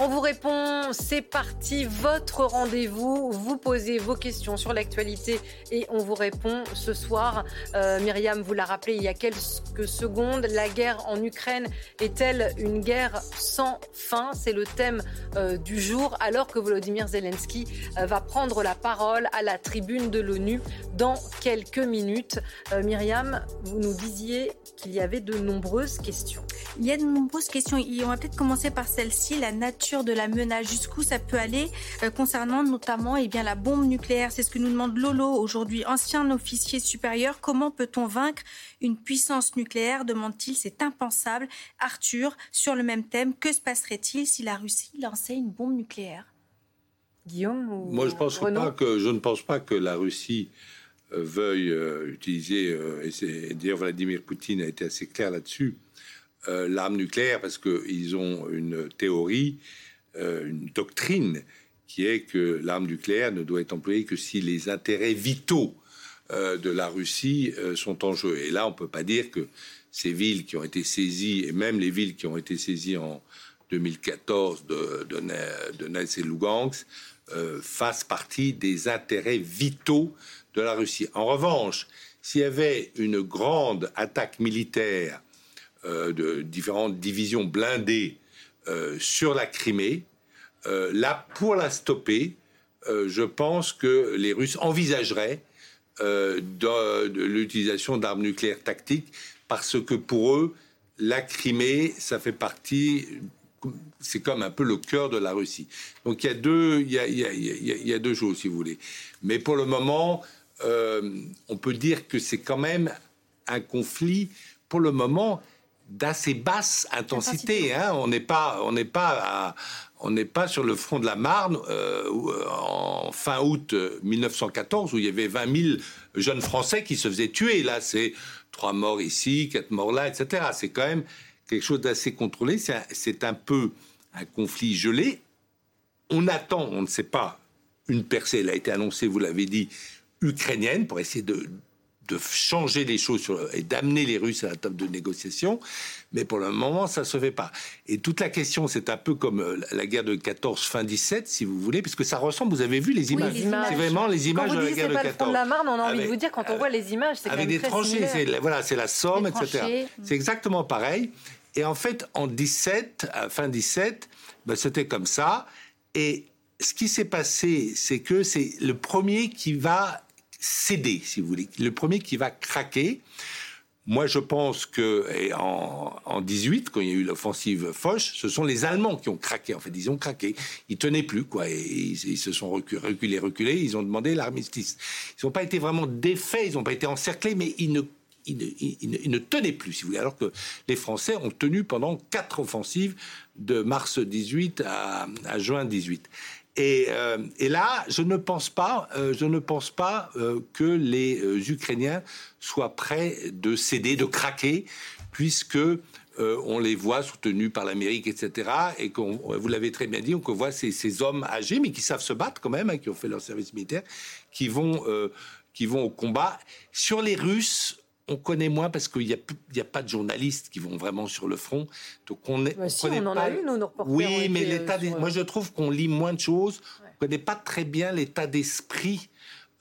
On vous répond, c'est parti, votre rendez-vous. Vous posez vos questions sur l'actualité et on vous répond ce soir. Euh, Myriam vous l'a rappelé il y a quelques secondes, la guerre en Ukraine est-elle une guerre sans fin? C'est le thème euh, du jour alors que Volodymyr Zelensky euh, va prendre la parole à la tribune de l'ONU dans quelques minutes. Myriam, vous nous disiez qu'il y avait de nombreuses questions. Il y a de nombreuses questions on va peut-être commencer par celle-ci, la nature de la menace, jusqu'où ça peut aller euh, concernant notamment eh bien, la bombe nucléaire? C'est ce que nous demande Lolo aujourd'hui, ancien officier supérieur. Comment peut-on vaincre une puissance nucléaire? demande-t-il. C'est impensable. Arthur, sur le même thème, que se passerait-il si la Russie lançait une bombe nucléaire? Guillaume ou Moi, je, pense pas que, je ne pense pas que la Russie euh, veuille euh, utiliser, et, d'ailleurs Vladimir Poutine a été assez clair là-dessus, l'arme nucléaire parce qu'ils ont une théorie euh, une doctrine qui est que l'arme nucléaire ne doit être employée que si les intérêts vitaux euh, de la Russie euh, sont en jeu. Et là, on peut pas dire que ces villes qui ont été saisies, et même les villes qui ont été saisies en 2014 de, de, et Lugansk, fassent partie des intérêts vitaux de la Russie. En revanche, s'il y avait une grande attaque militaire de différentes divisions blindées sur la Crimée, euh, là, pour la stopper, euh, je pense que les Russes envisageraient euh, l'utilisation d'armes nucléaires tactiques parce que pour eux, la Crimée, ça fait partie, c'est comme un peu le cœur de la Russie. Donc il y a, deux choses, si vous voulez. Mais pour le moment, on peut dire que c'est quand même un conflit, pour le moment, d'assez basse intensité. Hein. On n'est pas, on n'est pas, on n'est pas sur le front de la Marne euh, euh, en fin août 1914 euh, où il y avait 20 000 jeunes Français qui se faisaient tuer. Là, c'est trois morts ici, quatre morts là, etc. C'est quand même quelque chose d'assez contrôlé. C'est un, un peu un conflit gelé. On attend, on ne sait pas, une percée. Elle a été annoncée, vous l'avez dit, ukrainienne pour essayer de de changer les choses et d'amener les Russes à la table de négociation. Mais pour le moment, ça se fait pas. Et toute la question, c'est un peu comme euh, la guerre de 14 fin 17, si vous voulez, puisque ça ressemble. Vous avez vu les images, C'est vraiment les images de la guerre de 14. Quand de la Marne, on a envie de vous dire quand on voit les images, c'est avec des tranchées. Voilà, c'est la Somme, etc. C'est exactement pareil. Et en fait, en 17, à fin 17, ben, c'était comme ça. Et ce qui s'est passé, c'est que c'est le premier qui va céder, si vous voulez, le premier qui va craquer. Moi, je pense que en, en 18, quand il y a eu l'offensive Foch, ce sont les Allemands qui ont craqué. En fait, ils ont craqué. Ils tenaient plus, quoi. Ils, se sont reculés, reculés, Ils ont demandé l'armistice. Ils n'ont pas été vraiment défaits. Ils n'ont pas été encerclés, mais ils ne ils ne, tenaient plus, si vous voulez, alors que les Français ont tenu pendant quatre offensives de mars 18 à, à juin 18. Euh, et, là, je ne pense pas, euh, je ne pense pas euh, que les Ukrainiens soient prêts de céder, de craquer, puisque on les voit soutenus par l'Amérique, etc. Et qu'on, vous l'avez très bien dit, on voit ces, hommes âgés, mais qui savent se battre quand même, hein, qui ont fait leur service militaire, qui vont, qui vont au combat. Sur les Russes, on connaît moins parce qu'il n'y a, a, pas de journalistes qui vont vraiment sur le front. Donc on, est, bah on, en a eu, nous, nos Oui, mais l'état euh, moi je trouve qu'on lit moins de choses. On ne connaît pas très bien l'état d'esprit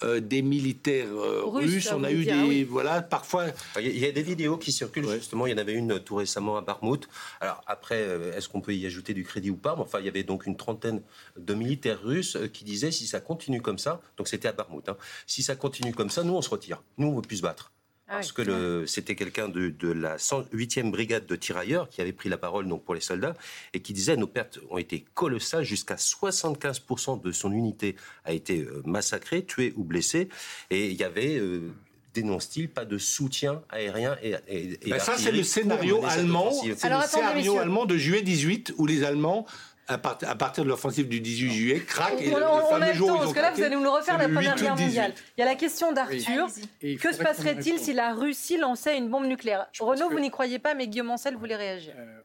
euh, des militaires euh, russes. On a eu des. Voilà, parfois. Il y a des vidéos qui circulent, justement. Il y en avait une tout récemment à Barmouth. Alors, après, est-ce qu'on peut y ajouter du crédit ou pas? Enfin, il y avait donc une trentaine de militaires russes qui disaient si ça continue comme ça, donc c'était à Barmouth, hein, si ça continue comme ça, nous, on se retire. Nous, on ne veut plus se battre. Ah parce que c'était quelqu'un de, la 108e brigade de tirailleurs qui avait pris la parole donc pour les soldats et qui disait nos pertes ont été colossales, jusqu'à 75% de son unité a été euh, massacrée, tuée ou blessée, et il y avait euh, dénonce-t-il pas de soutien aérien et, et, ben ça c'est le scénario allemand, c'est le scénario allemand de juillet 18 où les Allemands à, partir de l'offensive du 18 juillet, craque. Et on, le, on temps, parce que là, vous allez nous le refaire la Première Guerre mondiale. Il y a la question d'Arthur. que se passerait-il si la Russie lançait une bombe nucléaire Renaud, vous n'y croyez pas, mais Guillaume Ancel voulait réagir. Euh,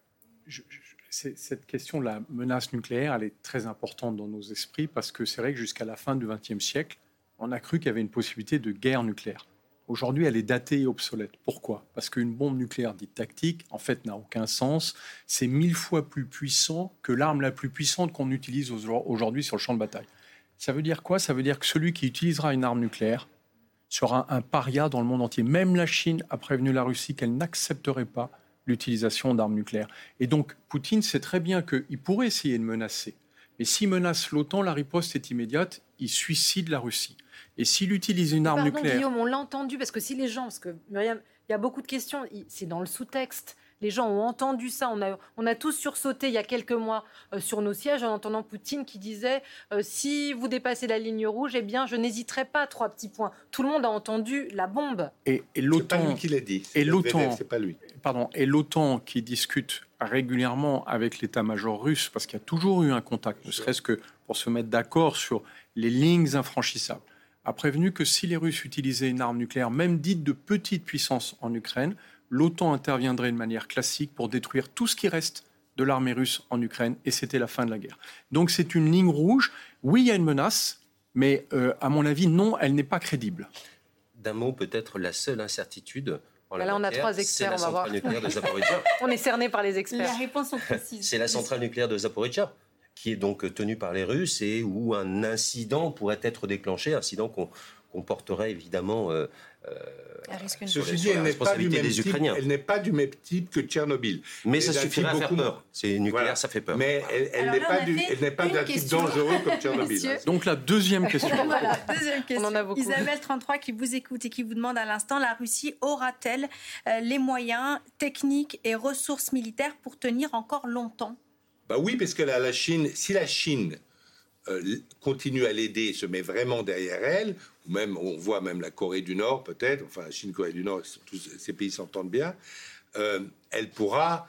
cette question de la menace nucléaire, elle est très importante dans nos esprits parce que c'est vrai que jusqu'à la fin du XXe siècle, on a cru qu'il y avait une possibilité de guerre nucléaire. Aujourd'hui, elle est datée et obsolète. Pourquoi? Parce qu'une bombe nucléaire dite tactique, en fait, n'a aucun sens. C'est mille fois plus puissant que l'arme la plus puissante qu'on utilise aujourd'hui sur le champ de bataille. Ça veut dire quoi? Ça veut dire que celui qui utilisera une arme nucléaire sera un paria dans le monde entier. Même la Chine a prévenu la Russie qu'elle n'accepterait pas l'utilisation d'armes nucléaires. Et donc, Poutine sait très bien qu'il pourrait essayer de menacer. Mais s'il menace l'OTAN, la riposte est immédiate, il suicide la Russie. Et s'il utilise une arme nucléaire. Guillaume, on l'a entendu, parce que si les gens, parce que Myriam, il y a beaucoup de questions, c'est dans le sous-texte. Les gens ont entendu ça. On a, on a tous sursauté il y a quelques mois euh, sur nos sièges en entendant Poutine qui disait euh, si vous dépassez la ligne rouge, eh bien, je n'hésiterai pas. Trois petits points. Tout le monde a entendu la bombe. Et, et l'OTAN. qui l'a dit. Et l'OTAN. C'est pas lui. Pardon. Et l'OTAN qui discute régulièrement avec l'état-major russe, parce qu'il y a toujours eu un contact, ne serait-ce que pour se mettre d'accord sur les lignes infranchissables a prévenu que si les Russes utilisaient une arme nucléaire, même dite de petite puissance en Ukraine, l'OTAN interviendrait de manière classique pour détruire tout ce qui reste de l'armée russe en Ukraine, et c'était la fin de la guerre. Donc c'est une ligne rouge. Oui, il y a une menace, mais euh, à mon avis, non, elle n'est pas crédible. D'un mot, peut-être la seule incertitude. En la Là, on a trois experts, on va voir. on est cerné par les experts. Les réponses sont précises. C'est la centrale nucléaire de Zaporizhia qui est donc tenue par les Russes et où un incident pourrait être déclenché, incident qu'on porterait évidemment euh, euh, elle n'est pas, du même type, elle n'est pas du même type que Tchernobyl. Mais ça suffirait à faire peur. C'est nucléaire, ça fait peur. Mais elle, n'est pas, du, elle pas d'un type dangereux comme Tchernobyl. Donc la deuxième question. voilà, deuxième question. On en a beaucoup. Isabelle 33 qui vous écoute et qui vous demande à l'instant, la Russie aura-t-elle euh, les moyens techniques et ressources militaires pour tenir encore longtemps? Bah oui, parce que la, la Chine, si la Chine euh, continue à l'aider, se met vraiment derrière elle, ou même on voit même la Corée du Nord peut-être, enfin la Chine, Corée du Nord, tous ces pays s'entendent bien, euh, elle pourra,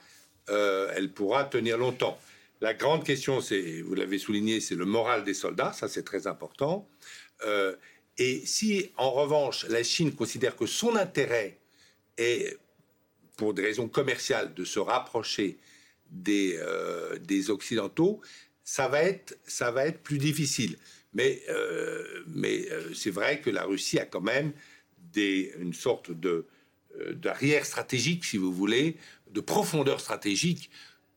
euh, elle pourra tenir longtemps. La grande question, c'est, vous l'avez souligné, c'est le moral des soldats, ça c'est très important. et si en revanche la Chine considère que son intérêt est, pour des raisons commerciales, de se rapprocher des, des Occidentaux, ça va être, ça va être plus difficile. Mais, euh, mais euh, c'est vrai que la Russie a quand même des, une sorte de euh, d'arrière stratégique, si vous voulez, de profondeur stratégique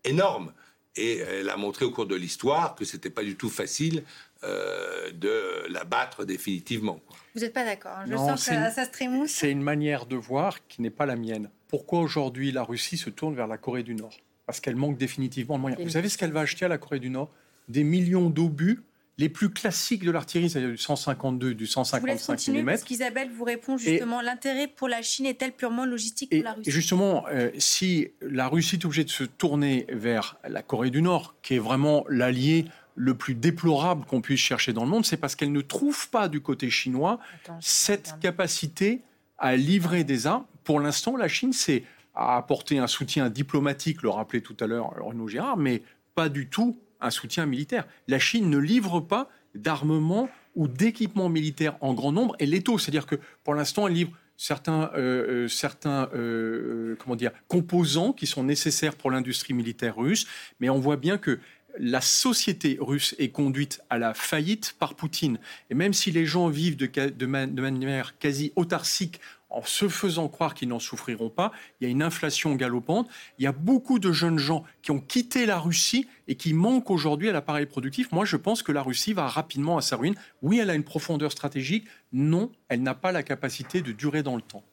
énorme. Et elle a montré au cours de l'histoire que c'était pas du tout facile de la battre définitivement. Vous n'êtes pas d'accord hein Je sens que ça, ça se trémousse. C'est une manière de voir qui n'est pas la mienne. Pourquoi aujourd'hui la Russie se tourne vers la Corée du Nord? Parce qu'elle manque définitivement de moyens. Vous savez ce qu'elle va acheter à la Corée du Nord? Des millions d'obus les plus classiques de l'artillerie, c'est-à-dire du 152, du 155 mm. Parce qu'Isabelle vous répond justement, l'intérêt pour la Chine est-elle purement logistique pour la Russie? Et justement, euh, si la Russie est obligée de se tourner vers la Corée du Nord, qui est vraiment l'allié le plus déplorable qu'on puisse chercher dans le monde, c'est parce qu'elle ne trouve pas du côté chinois cette capacité à livrer des armes. Pour l'instant, la Chine, c'est a apporté un soutien diplomatique, le rappelait tout à l'heure Renaud Girard, mais pas du tout un soutien militaire. La Chine ne livre pas d'armement ou d'équipement militaire en grand nombre et létaux. C'est-à-dire que pour l'instant, elle livre certains, euh, euh, certains euh, comment dire, composants qui sont nécessaires pour l'industrie militaire russe, mais on voit bien que la société russe est conduite à la faillite par Poutine. Et même si les gens vivent de, de manière quasi autarcique en se faisant croire qu'ils n'en souffriront pas. Il y a une inflation galopante. Il y a beaucoup de jeunes gens qui ont quitté la Russie et qui manquent aujourd'hui à l'appareil productif. Moi, je pense que la Russie va rapidement à sa ruine. Oui, elle a une profondeur stratégique. Non, elle n'a pas la capacité de durer dans le temps.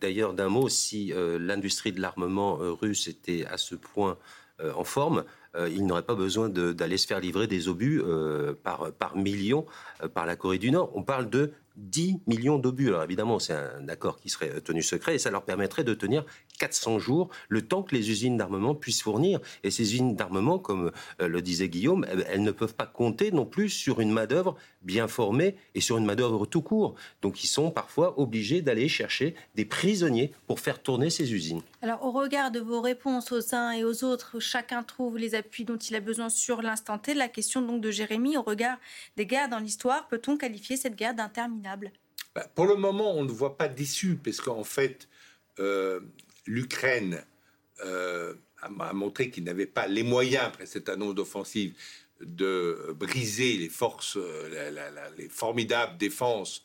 D'ailleurs, d'un mot, si euh, l'industrie de l'armement euh, russe était à ce point euh, en forme, il n'aurait pas besoin d'aller se faire livrer des obus par, par millions par la Corée du Nord. On parle de 10 millions d'obus. Alors évidemment, c'est un accord qui serait tenu secret et ça leur permettrait de tenir 400 jours, le temps que les usines d'armement puissent fournir. Et ces usines d'armement, comme euh, le disait Guillaume, elles ne peuvent pas compter non plus sur une main-d'œuvre bien formée et sur une main-d'œuvre tout court. Donc ils sont parfois obligés d'aller chercher des prisonniers pour faire tourner ces usines. Alors au regard de vos réponses aux uns et aux autres, chacun trouve les appuis dont il a besoin sur l'instant T. La question donc de Jérémy, au regard des guerres dans l'histoire, peut-on qualifier cette guerre d'interminable? Bah, Pour le moment, on ne voit pas d'issue, parce qu'en fait, euh, l'Ukraine euh, a, montré qu'il n'avait pas les moyens, après cette annonce d'offensive, de briser les forces, les formidables défenses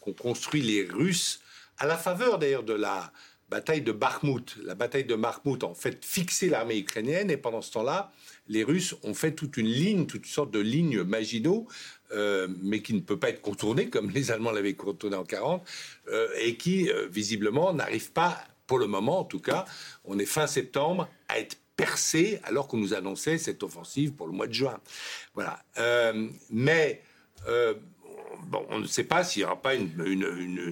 qu'ont construit les Russes, à la faveur d'ailleurs de la bataille de Bakhmut. La bataille de Bakhmut en fait fixé l'armée ukrainienne et pendant ce temps-là, les Russes ont fait toute une ligne, toute sorte de ligne Maginot, euh, mais qui ne peut pas être contournée comme les Allemands l'avaient contournée en 40, euh, et qui euh, visiblement n'arrive pas, pour le moment en tout cas, on est fin septembre, à être percé alors qu'on nous annonçait cette offensive pour le mois de juin. Voilà. mais bon, on ne sait pas s'il n'y aura pas une,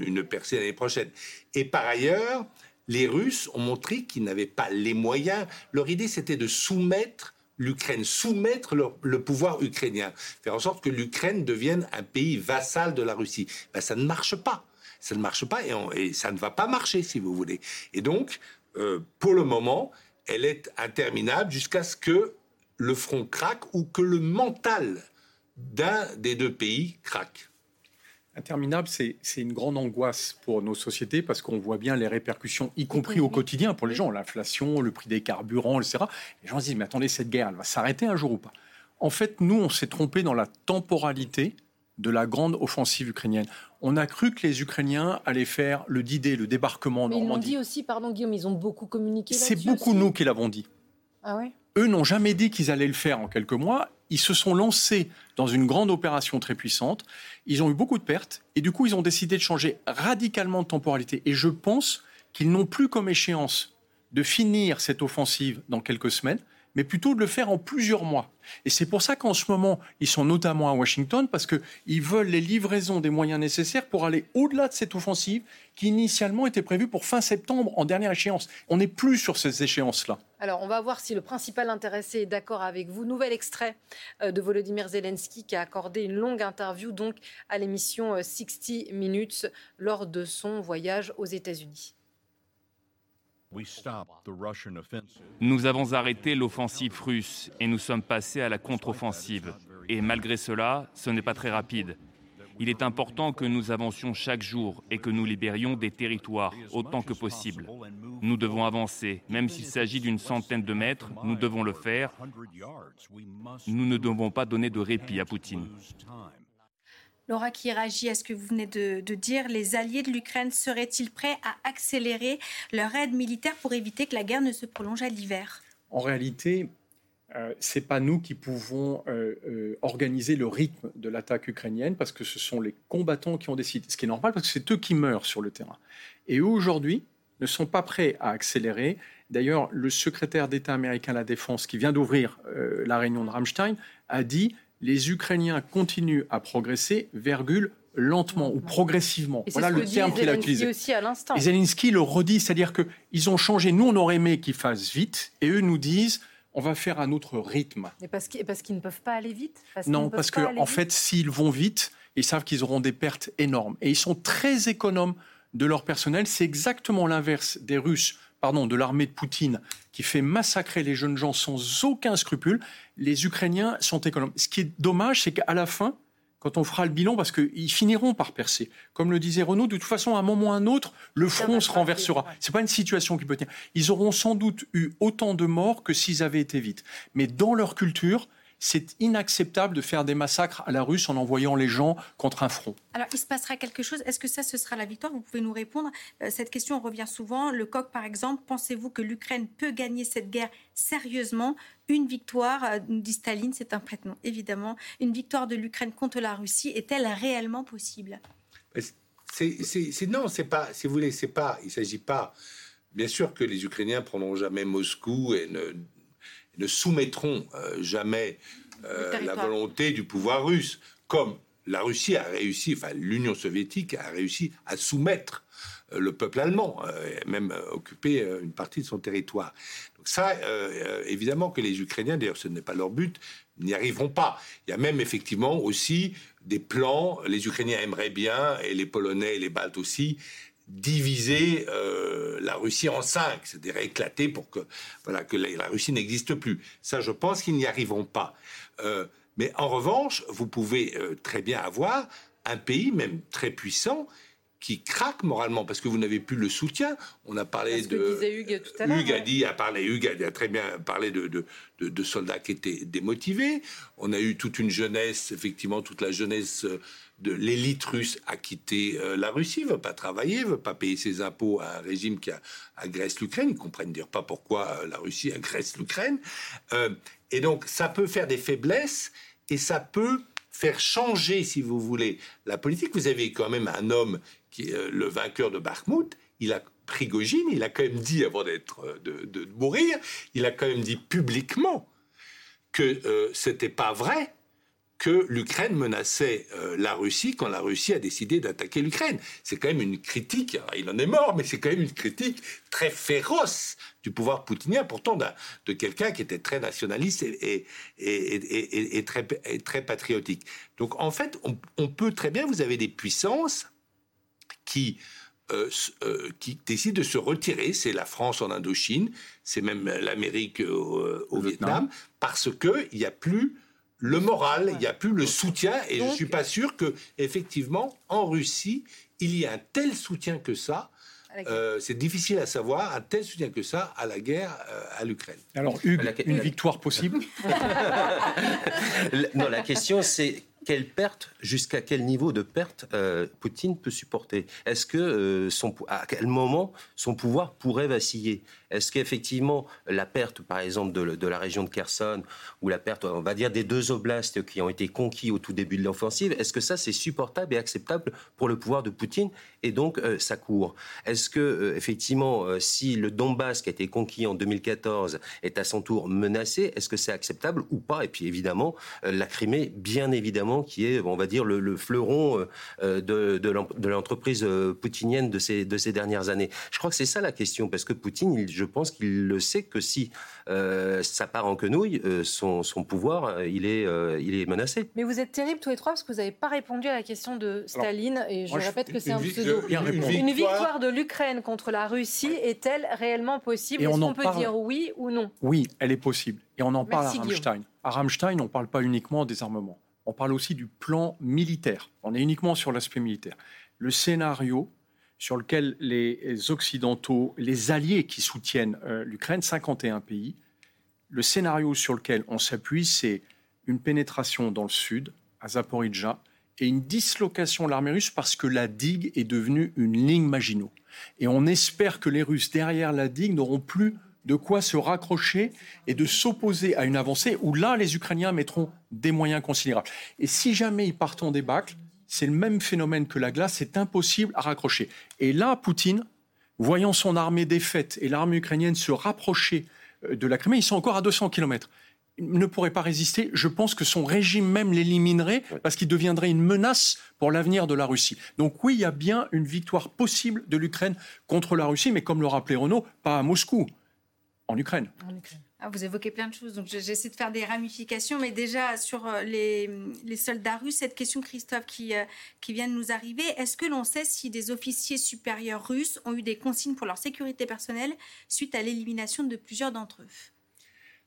une, percée l'année prochaine. Et par ailleurs, les Russes ont montré qu'ils n'avaient pas les moyens. Leur idée, c'était de soumettre l'Ukraine, soumettre le, pouvoir ukrainien, faire en sorte que l'Ukraine devienne un pays vassal de la Russie. Ben, ça ne marche pas. Ça ne marche pas et, ça ne va pas marcher, si vous voulez. Et donc, euh, pour le moment, elle est interminable jusqu'à ce que le front craque ou que le mental d'un des deux pays craque. Interminable, c'est une grande angoisse pour nos sociétés parce qu'on voit bien les répercussions, y compris au quotidien pour les gens, l'inflation, le prix des carburants, etc. Les gens se disent, mais attendez, cette guerre, elle va s'arrêter un jour ou pas? En fait, nous, on s'est trompé dans la temporalité de la grande offensive ukrainienne. On a cru que les Ukrainiens allaient faire le D-Day, le débarquement en Normandie. Ils l'ont dit aussi, pardon Guillaume, ils ont beaucoup communiqué C'est beaucoup nous qui l'avons dit. Ah ouais? Eux n'ont jamais dit qu'ils allaient le faire en quelques mois. Ils se sont lancés dans une grande opération très puissante. Ils ont eu beaucoup de pertes et du coup, ils ont décidé de changer radicalement de temporalité. Et je pense qu'ils n'ont plus comme échéance de finir cette offensive dans quelques semaines, mais plutôt de le faire en plusieurs mois. Et c'est pour ça qu'en ce moment, ils sont notamment à Washington, parce qu'ils veulent les livraisons des moyens nécessaires pour aller au-delà de cette offensive qui initialement était prévue pour fin septembre, en dernière échéance. On n'est plus sur ces échéances-là. Alors, on va voir si le principal intéressé est d'accord avec vous. Nouvel extrait euh, de Volodymyr Zelensky qui a accordé une longue interview donc à l'émission 60 euh, Minutes lors de son voyage aux États-Unis. Nous avons arrêté l'offensive russe et nous sommes passés à la contre-offensive. Et malgré cela, ce n'est pas très rapide. Il est important que nous avancions chaque jour et que nous libérions des territoires autant que possible. Nous devons avancer, même s'il s'agit d'une centaine de mètres, nous devons le faire. Nous ne devons pas donner de répit à Poutine. Laura qui réagit à ce que vous venez de, dire, les alliés de l'Ukraine seraient-ils prêts à accélérer leur aide militaire pour éviter que la guerre ne se prolonge à l'hiver? En réalité, euh, ce n'est pas nous qui pouvons euh, euh, organiser le rythme de l'attaque ukrainienne parce que ce sont les combattants qui ont décidé. Ce qui est normal parce que c'est eux qui meurent sur le terrain. Et aujourd'hui, ne sont pas prêts à accélérer. D'ailleurs, le secrétaire d'État américain à la Défense, qui vient d'ouvrir la réunion de Rammstein, a dit les Ukrainiens continuent à progresser, virgule, lentement ou progressivement. voilà le terme qu'il a utilisé. Aussi à et Zelensky le redit, c'est-à-dire qu'ils ont changé. Nous, on aurait aimé qu'ils fassent vite, et eux nous disent on va faire un autre rythme. Et parce qu'ils ne peuvent pas aller vite? Non, parce qu'en en fait, s'ils vont vite, ils savent qu'ils auront des pertes énormes. Et ils sont très économes de leur personnel. C'est exactement l'inverse des Russes pardon, de l'armée de Poutine qui fait massacrer les jeunes gens sans aucun scrupule, les Ukrainiens sont économes. Ce qui est dommage, c'est qu'à la fin, quand on fera le bilan, parce qu'ils finiront par percer. Comme le disait Renaud, de toute façon, à un moment ou à un autre, le front se renversera. Ce n'est pas une situation qui peut tenir. Ils auront sans doute eu autant de morts que s'ils avaient été vite. Mais dans leur culture, c'est inacceptable de faire des massacres à la russe en envoyant les gens contre un front. Alors, il se passera quelque chose. Est-ce que ça, ce sera la victoire? Vous pouvez nous répondre. Euh, cette question revient souvent. Le coq, par exemple, pensez-vous que l'Ukraine peut gagner cette guerre sérieusement? Une victoire, euh, dit Staline, c'est un prête-nom, évidemment. Une victoire de l'Ukraine contre la Russie est-elle réellement possible? C'est, Non, c'est pas, si vous voulez, c'est pas, il ne s'agit pas. Bien sûr que les Ukrainiens prendront jamais Moscou et ne ne soumettront euh, jamais euh, la volonté du pouvoir russe, comme la Russie a réussi, enfin l'Union soviétique a réussi à soumettre euh, le peuple allemand, et même occuper une partie de son territoire. Donc ça, évidemment que les Ukrainiens, d'ailleurs ce n'est pas leur but, n'y arriveront pas. Il y a même effectivement aussi des plans, les Ukrainiens aimeraient bien, et les Polonais et les Baltes aussi, diviser euh, la Russie en cinq, c'est-à-dire éclater pour que, voilà, que la, Russie n'existe plus. Ça, je pense qu'ils n'y arriveront pas. Euh, mais en revanche, vous pouvez euh, très bien avoir un pays, même très puissant, qui craque moralement parce que vous n'avez plus le soutien. On a parlé de. que disait Hugues tout à l'heure. Hugues a dit, a parlé, Hugues a très bien parlé de, de, de- de soldats qui étaient démotivés. On a eu toute une jeunesse, effectivement, toute la jeunesse euh, de l'élite russe a quitté euh, la Russie, veut pas travailler, veut pas payer ses impôts à un régime qui a- agresse l'Ukraine. Ils comprennent dire pas pourquoi euh, la Russie agresse l'Ukraine. Euh, et donc, ça peut faire des faiblesses et ça peut faire changer, si vous voulez, la politique. Vous avez quand même un homme qui est euh, le vainqueur de Bakhmut. Il a Prigogine, il a quand même dit, avant d'être euh, de, mourir, il a quand même dit publiquement que euh, c'était pas vrai que l'Ukraine menaçait euh, la Russie quand la Russie a décidé d'attaquer l'Ukraine. C'est quand même une critique, alors, il en est mort, mais c'est quand même une critique très féroce du pouvoir poutinien, pourtant de quelqu'un qui était très nationaliste et, très, patriotique. Donc en fait, on peut très bien, vous avez des puissances qui, euh, euh, qui décident de se retirer. C'est la France en Indochine, c'est même l'Amérique au, au Le Vietnam, parce qu'il n'y a plus le moral, il n'y a plus le soutien, et je ne suis pas sûr que, effectivement, en Russie, il y a un tel soutien que ça. Euh, c'est difficile à savoir, un tel soutien que ça à la guerre euh, à l'Ukraine. Alors, Hugues, La- une la- victoire possible? Non, la question c'est quelle perte, jusqu'à quel niveau de perte euh, Poutine peut supporter? Est-ce que euh, son, à quel moment son pouvoir pourrait vaciller? Est-ce qu'effectivement la perte, par exemple, de, de la région de Kherson ou la perte, on va dire, des deux oblasts qui ont été conquis au tout début de l'offensive, est-ce que ça c'est supportable et acceptable pour le pouvoir de Poutine et donc euh, sa cour? Est-ce que euh, effectivement, si le Donbass qui a été conquis en 2014 est à son tour menacé, est-ce que c'est acceptable ou pas? Et puis évidemment, la Crimée, bien évidemment, qui est, on va dire, le, le fleuron euh, euh, de, de l'en- de l'entreprise euh, poutinienne de ces, de ces dernières années. Je crois que c'est ça la question, parce que Poutine, il- je pense qu'il le sait que si euh, ça part en quenouille, euh, son, son pouvoir, il est, euh, il est menacé. Mais vous êtes terribles tous les trois parce que vous n'avez pas répondu à la question de Staline et je moi, je- répète que c'est un pseudo. une- Bien une victoire de l'Ukraine contre la Russie est-elle réellement possible Et Est-ce qu'on peut parle. dire oui ou non? Oui, elle est possible. Et on en parle à Guillaume. Rammstein. À Rammstein, on ne parle pas uniquement des armements. On parle aussi du plan militaire. On est uniquement sur l'aspect militaire. Le scénario sur lequel les Occidentaux, les alliés qui soutiennent euh, l'Ukraine, 51 pays, le scénario sur lequel on s'appuie, c'est une pénétration dans le sud, à Zaporizhzhia, et une dislocation de l'armée russe parce que la digue est devenue une ligne Maginot. Et on espère que les Russes, derrière la digue, n'auront plus de quoi se raccrocher et de s'opposer à une avancée où là, les Ukrainiens mettront des moyens considérables. Et si jamais ils partent en débâcle, c'est le même phénomène que la glace, c'est impossible à raccrocher. Et là, Poutine, voyant son armée défaite et l'armée ukrainienne se rapprocher euh, de la Crimée, ils sont encore à 200 km. Ne pourrait pas résister. Je pense que son régime même l'éliminerait parce qu'il deviendrait une menace pour l'avenir de la Russie. Donc oui, il y a bien une victoire possible de l'Ukraine contre la Russie, mais comme le rappelait Renaud, pas à Moscou, en Ukraine. Ah, vous évoquez plein de choses, donc je- j'essaie de faire des ramifications, mais déjà sur euh, les, les soldats russes, cette question, Christophe, qui, euh, qui vient de nous arriver, est-ce que l'on sait si des officiers supérieurs russes ont eu des consignes pour leur sécurité personnelle suite à l'élimination de plusieurs d'entre eux?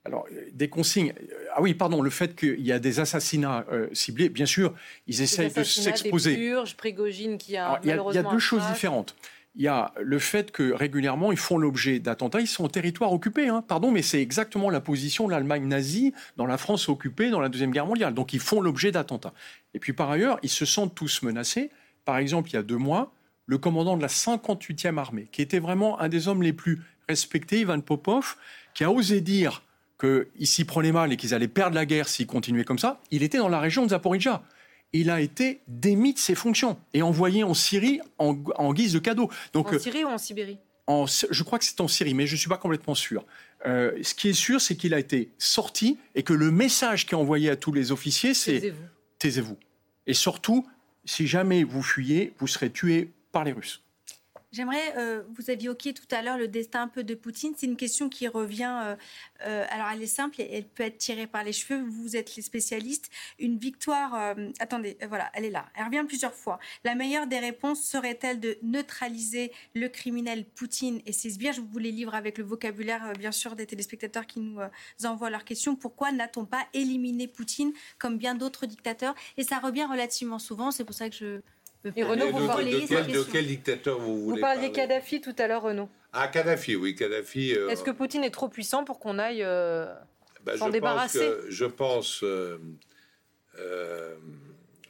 Alors, euh, des consignes. Ah oui, pardon, le fait qu'il y a des assassinats euh, ciblés, bien sûr, ils Des essayent de assassinats, des s'exposer. purges, Prigogine qui a Alors, il y a- il y a, malheureusement deux choses différentes. Il y a le fait que régulièrement ils font l'objet d'attentats. Ils sont en territoire occupé, hein. pardon, mais c'est exactement la position de l'Allemagne nazie dans la France occupée dans la Deuxième Guerre mondiale. Donc ils font l'objet d'attentats. Et puis par ailleurs, ils se sentent tous menacés. Par exemple, il y a deux mois, le commandant de la 58e armée, qui était vraiment un des hommes les plus respectés, Ivan Popov, qui a osé dire qu'ils s'y prenaient mal et qu'ils allaient perdre la guerre s'ils continuaient comme ça, il était dans la région de Zaporizhia il a été démis de ses fonctions et envoyé en Syrie en, en guise de cadeau. Donc, En euh, Syrie ou en Sibérie en- je crois que c'est en Syrie, mais je ne suis pas complètement sûr. Euh, ce qui est sûr, c'est qu'il a été sorti et que le message qui est envoyé à tous les officiers, c'est Taisez-vous. taisez-vous. Et surtout, si jamais vous fuyez, vous serez tué par les Russes. J'aimerais, euh, vous aviez évoqué tout à l'heure le destin un peu de Poutine. C'est une question qui revient. euh, euh, alors, elle est simple et elle peut être tirée par les cheveux. Vous êtes les spécialistes. Une victoire. attendez, voilà, elle est là. Elle revient plusieurs fois. La meilleure des réponses serait-elle de neutraliser le criminel Poutine et ses sbires? Je vous les livre avec le vocabulaire, bien sûr, des téléspectateurs qui nous envoient leurs questions. Pourquoi n'a-t-on pas éliminé Poutine comme bien d'autres dictateurs? Et ça revient relativement souvent. C'est pour ça que je Et Renaud, vous parlez de, quel, dictateur vous voulez Vous parliez Kadhafi tout à l'heure, Renaud. Ah, Kadhafi, oui, Kadhafi. Euh, Est-ce que Poutine est trop puissant pour qu'on aille euh, bah, s'en débarrasser Je pense. Euh,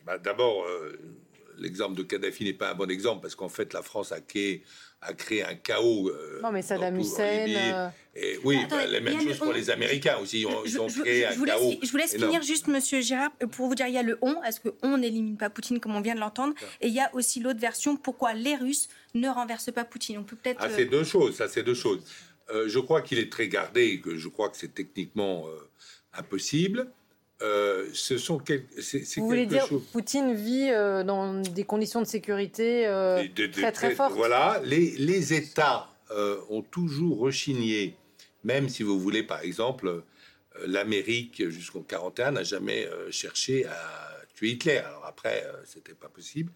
bah, D'abord, l'exemple de Kadhafi n'est pas un bon exemple parce qu'en fait, la France a créé, a créé un chaos. Euh, non, mais Saddam Hussein. Euh, et, oui, bah, la même chose pour les Américains aussi. Ils ont, créé un chaos. je vous laisse finir juste, Monsieur Girard, pour vous dire il y a le on. Est-ce que on n'élimine pas Poutine comme on vient de l'entendre Et il y a aussi l'autre version. Pourquoi les Russes ne renversent pas Poutine On peut peut-être. Ah, c'est deux choses. Ça, c'est deux choses. Euh, je crois qu'il est très gardé et que je crois que c'est techniquement impossible. Euh, ce sont Vous voulez dire que Poutine vit euh, dans des conditions de sécurité euh, très très fortes Voilà, les, les États ont toujours rechigné, même si vous voulez, par exemple, l'Amérique jusqu'en 41 n'a jamais cherché à tuer Hitler. Alors après, c'était pas possible.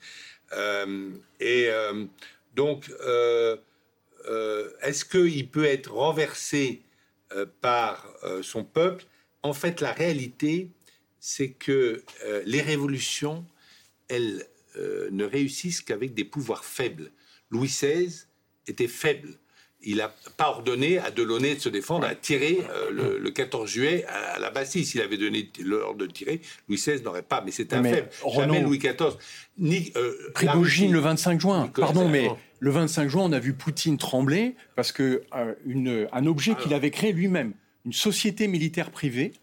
et donc, est-ce qu'il peut être renversé par son peuple? En fait, la réalité, c'est que euh, les révolutions, elles euh, ne réussissent qu'avec des pouvoirs faibles. Louis XVI était faible. Il n'a pas ordonné à Delaunay de se défendre, à tirer euh, le, 14 juillet à, la Bastille. S'il avait donné l'ordre de tirer, Louis XVI n'aurait pas. Mais c'est un faible. Jamais Louis XIV. Ni, Prigogine le 25 juin. Pardon, mais le 25 juin, on a vu Poutine trembler parce que un objet qu'il avait créé lui-même, une société militaire privée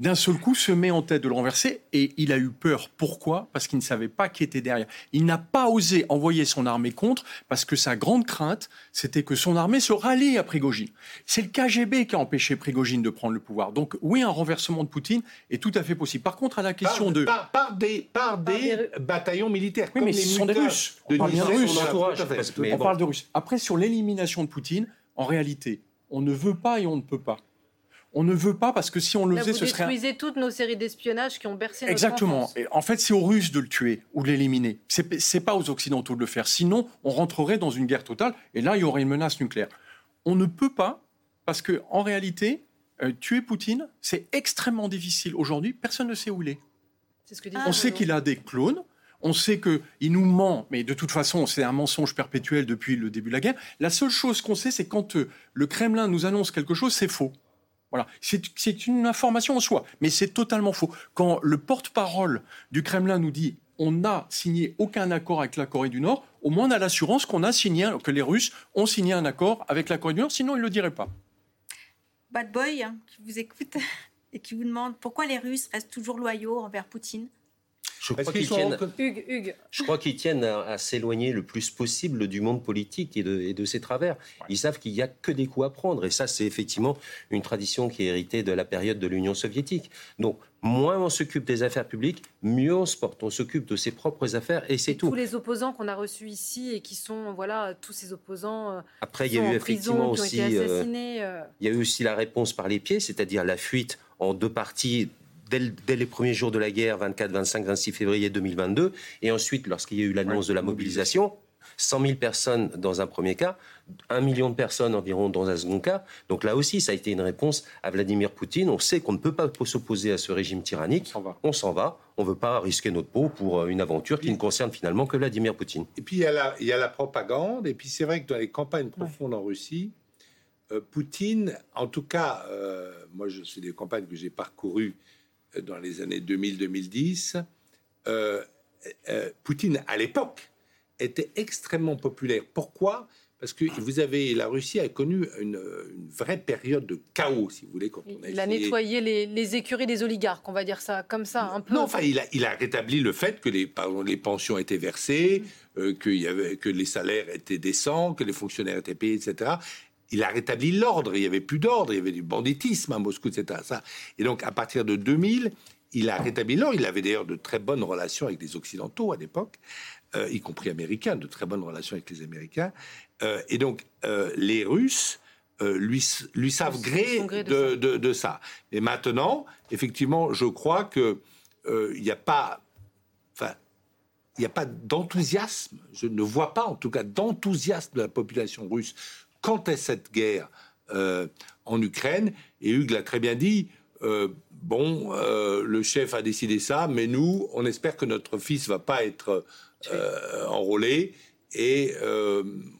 d'un seul coup se met en tête de le renverser et il a eu peur. Pourquoi? Parce qu'il ne savait pas qui était derrière. Il n'a pas osé envoyer son armée contre parce que sa grande crainte, c'était que son armée se rallie à Prigogine. C'est le KGB qui a empêché Prigogine de prendre le pouvoir. Donc oui, un renversement de Poutine est tout à fait possible. Par contre, à la question de... Par, des, par des bataillons militaires. Oui, mais ce sont des Russes. on parle bien Russes. On parle de Russes. Après, sur l'élimination de Poutine, en réalité, on ne veut pas et on ne peut pas. On ne veut pas parce que si on le faisait, ce serait. Vous détruisez toutes nos séries d'espionnage qui ont bercé notre Exactement. Et en fait, c'est aux Russes de le tuer ou de l'éliminer. C'est pas aux Occidentaux de le faire. Sinon, on rentrerait dans une guerre totale et là, il y aurait une menace nucléaire. On ne peut pas parce que en réalité, euh, tuer Poutine, c'est extrêmement difficile. Aujourd'hui, personne ne sait où il est. Ce que on sait qu'il a des clones. On sait qu'il nous ment, mais de toute façon, c'est un mensonge perpétuel depuis le début de la guerre. La seule chose qu'on sait, c'est quand euh, le Kremlin nous annonce quelque chose, c'est faux. Voilà, c'est une information en soi, mais c'est totalement faux. Quand le porte-parole du Kremlin nous dit on n'a signé aucun accord avec la Corée du Nord, au moins on a l'assurance qu'on a signé, que les Russes ont signé un accord avec la Corée du Nord, sinon ils ne le diraient pas. Bad Boy, hein, qui vous écoute et qui vous demande pourquoi les Russes restent toujours loyaux envers Poutine je crois qu'ils tiennent, Je crois qu'ils tiennent à, s'éloigner le plus possible du monde politique et de, ses travers. Ils savent qu'il n'y a que des coups à prendre. Et ça, c'est effectivement une tradition qui est héritée de la période de l'Union soviétique. Donc, moins on s'occupe des affaires publiques, mieux on se porte. On s'occupe de ses propres affaires et c'est tout. Tous les opposants qu'on a reçus ici et qui sont, voilà, tous ces opposants. Euh, Après, il y a eu effectivement aussi. Euh, euh. Il y a eu aussi la réponse par les pieds, c'est-à-dire la fuite en deux parties dès, les premiers jours de la guerre, 24, 25, 26 février 2022, et ensuite lorsqu'il y a eu l'annonce de la mobilisation, 100 000 personnes dans un premier cas, 1 million de personnes environ dans un second cas. Donc là aussi, ça a été une réponse à Vladimir Poutine. On sait qu'on ne peut pas s'opposer à ce régime tyrannique. On s'en va. On ne veut pas risquer notre peau pour euh, une aventure qui ne concerne finalement que Vladimir Poutine. Et puis il y a la, il y a la propagande. Et puis c'est vrai que dans les campagnes profondes en Russie, euh, Poutine, en tout cas, euh, moi, c'est des campagnes que j'ai parcourues dans les années 2000-2010, euh, euh, Poutine, à l'époque, était extrêmement populaire. Pourquoi? Parce que vous avez la Russie a connu une, vraie période de chaos, si vous voulez. Quand on a il a nettoyé les, écuries des oligarques, on va dire ça comme ça, un peu. Non, enfin, il a, il a rétabli le fait que les, pardon, les pensions étaient versées, euh, y avait, que les salaires étaient décents, que les fonctionnaires étaient payés, etc il a rétabli l'ordre. Il y avait plus d'ordre, il y avait du banditisme à Moscou, etc. Ça. Et donc, à partir de 2000, il a rétabli l'ordre. Il avait d'ailleurs de très bonnes relations avec les Occidentaux à l'époque, euh, y compris américains, de très bonnes relations avec les Américains. Euh, et donc, euh, les Russes lui, lui savent gré, de, de, de, ça. Et maintenant, effectivement, je crois que il n'y a pas, enfin, il n'y a pas d'enthousiasme. Je ne vois pas, en tout cas, d'enthousiasme de la population russe quand est cette guerre euh, en Ukraine? Et Hugues l'a très bien dit. Euh, bon, euh, le chef a décidé ça, mais nous, on espère que notre fils va pas être enrôlé et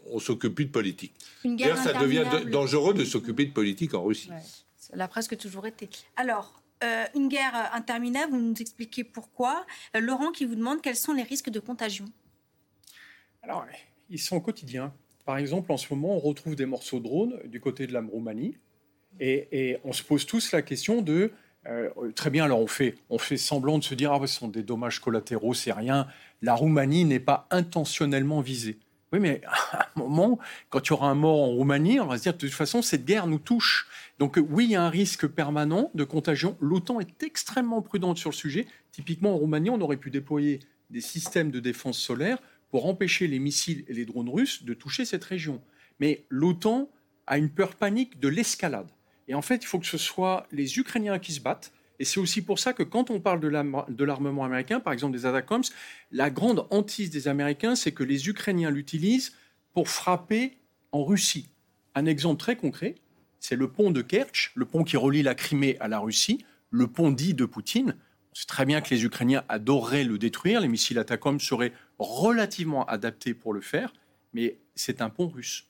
on s'occupe plus de politique. D'ailleurs, ça devient dangereux de s'occuper de politique en Russie. Ça l'a presque toujours été. Alors, une guerre interminable, vous nous expliquez pourquoi. Laurent qui vous demande quels sont les risques de contagion. Alors, ils sont quotidiens. Par exemple, en ce moment, on retrouve des morceaux de drone du côté de la Roumanie. Et, on se pose tous la question de euh, très bien, alors on fait, on fait semblant de se dire ah, ce sont des dommages collatéraux, c'est rien. La Roumanie n'est pas intentionnellement visée. Oui, mais à un moment, quand il y aura un mort en Roumanie, on va se dire de toute façon, cette guerre nous touche. Donc oui, il y a un risque permanent de contagion. L'OTAN est extrêmement prudente sur le sujet. Typiquement, en Roumanie, on aurait pu déployer des systèmes de défense solaire pour empêcher les missiles et les drones russes de toucher cette région. Mais l'OTAN a une peur panique de l'escalade. Et en fait, il faut que ce soit les Ukrainiens qui se battent. Et c'est aussi pour ça que quand on parle de l'armement américain, par exemple des ATACMS, la grande hantise des Américains, c'est que les Ukrainiens l'utilisent pour frapper en Russie. Un exemple très concret, c'est le pont de Kerch, le pont qui relie la Crimée à la Russie, le pont dit de Poutine. On sait très bien que les Ukrainiens adoreraient le détruire, les missiles ATACMS seraient relativement adaptés pour le faire, mais c'est un pont russe.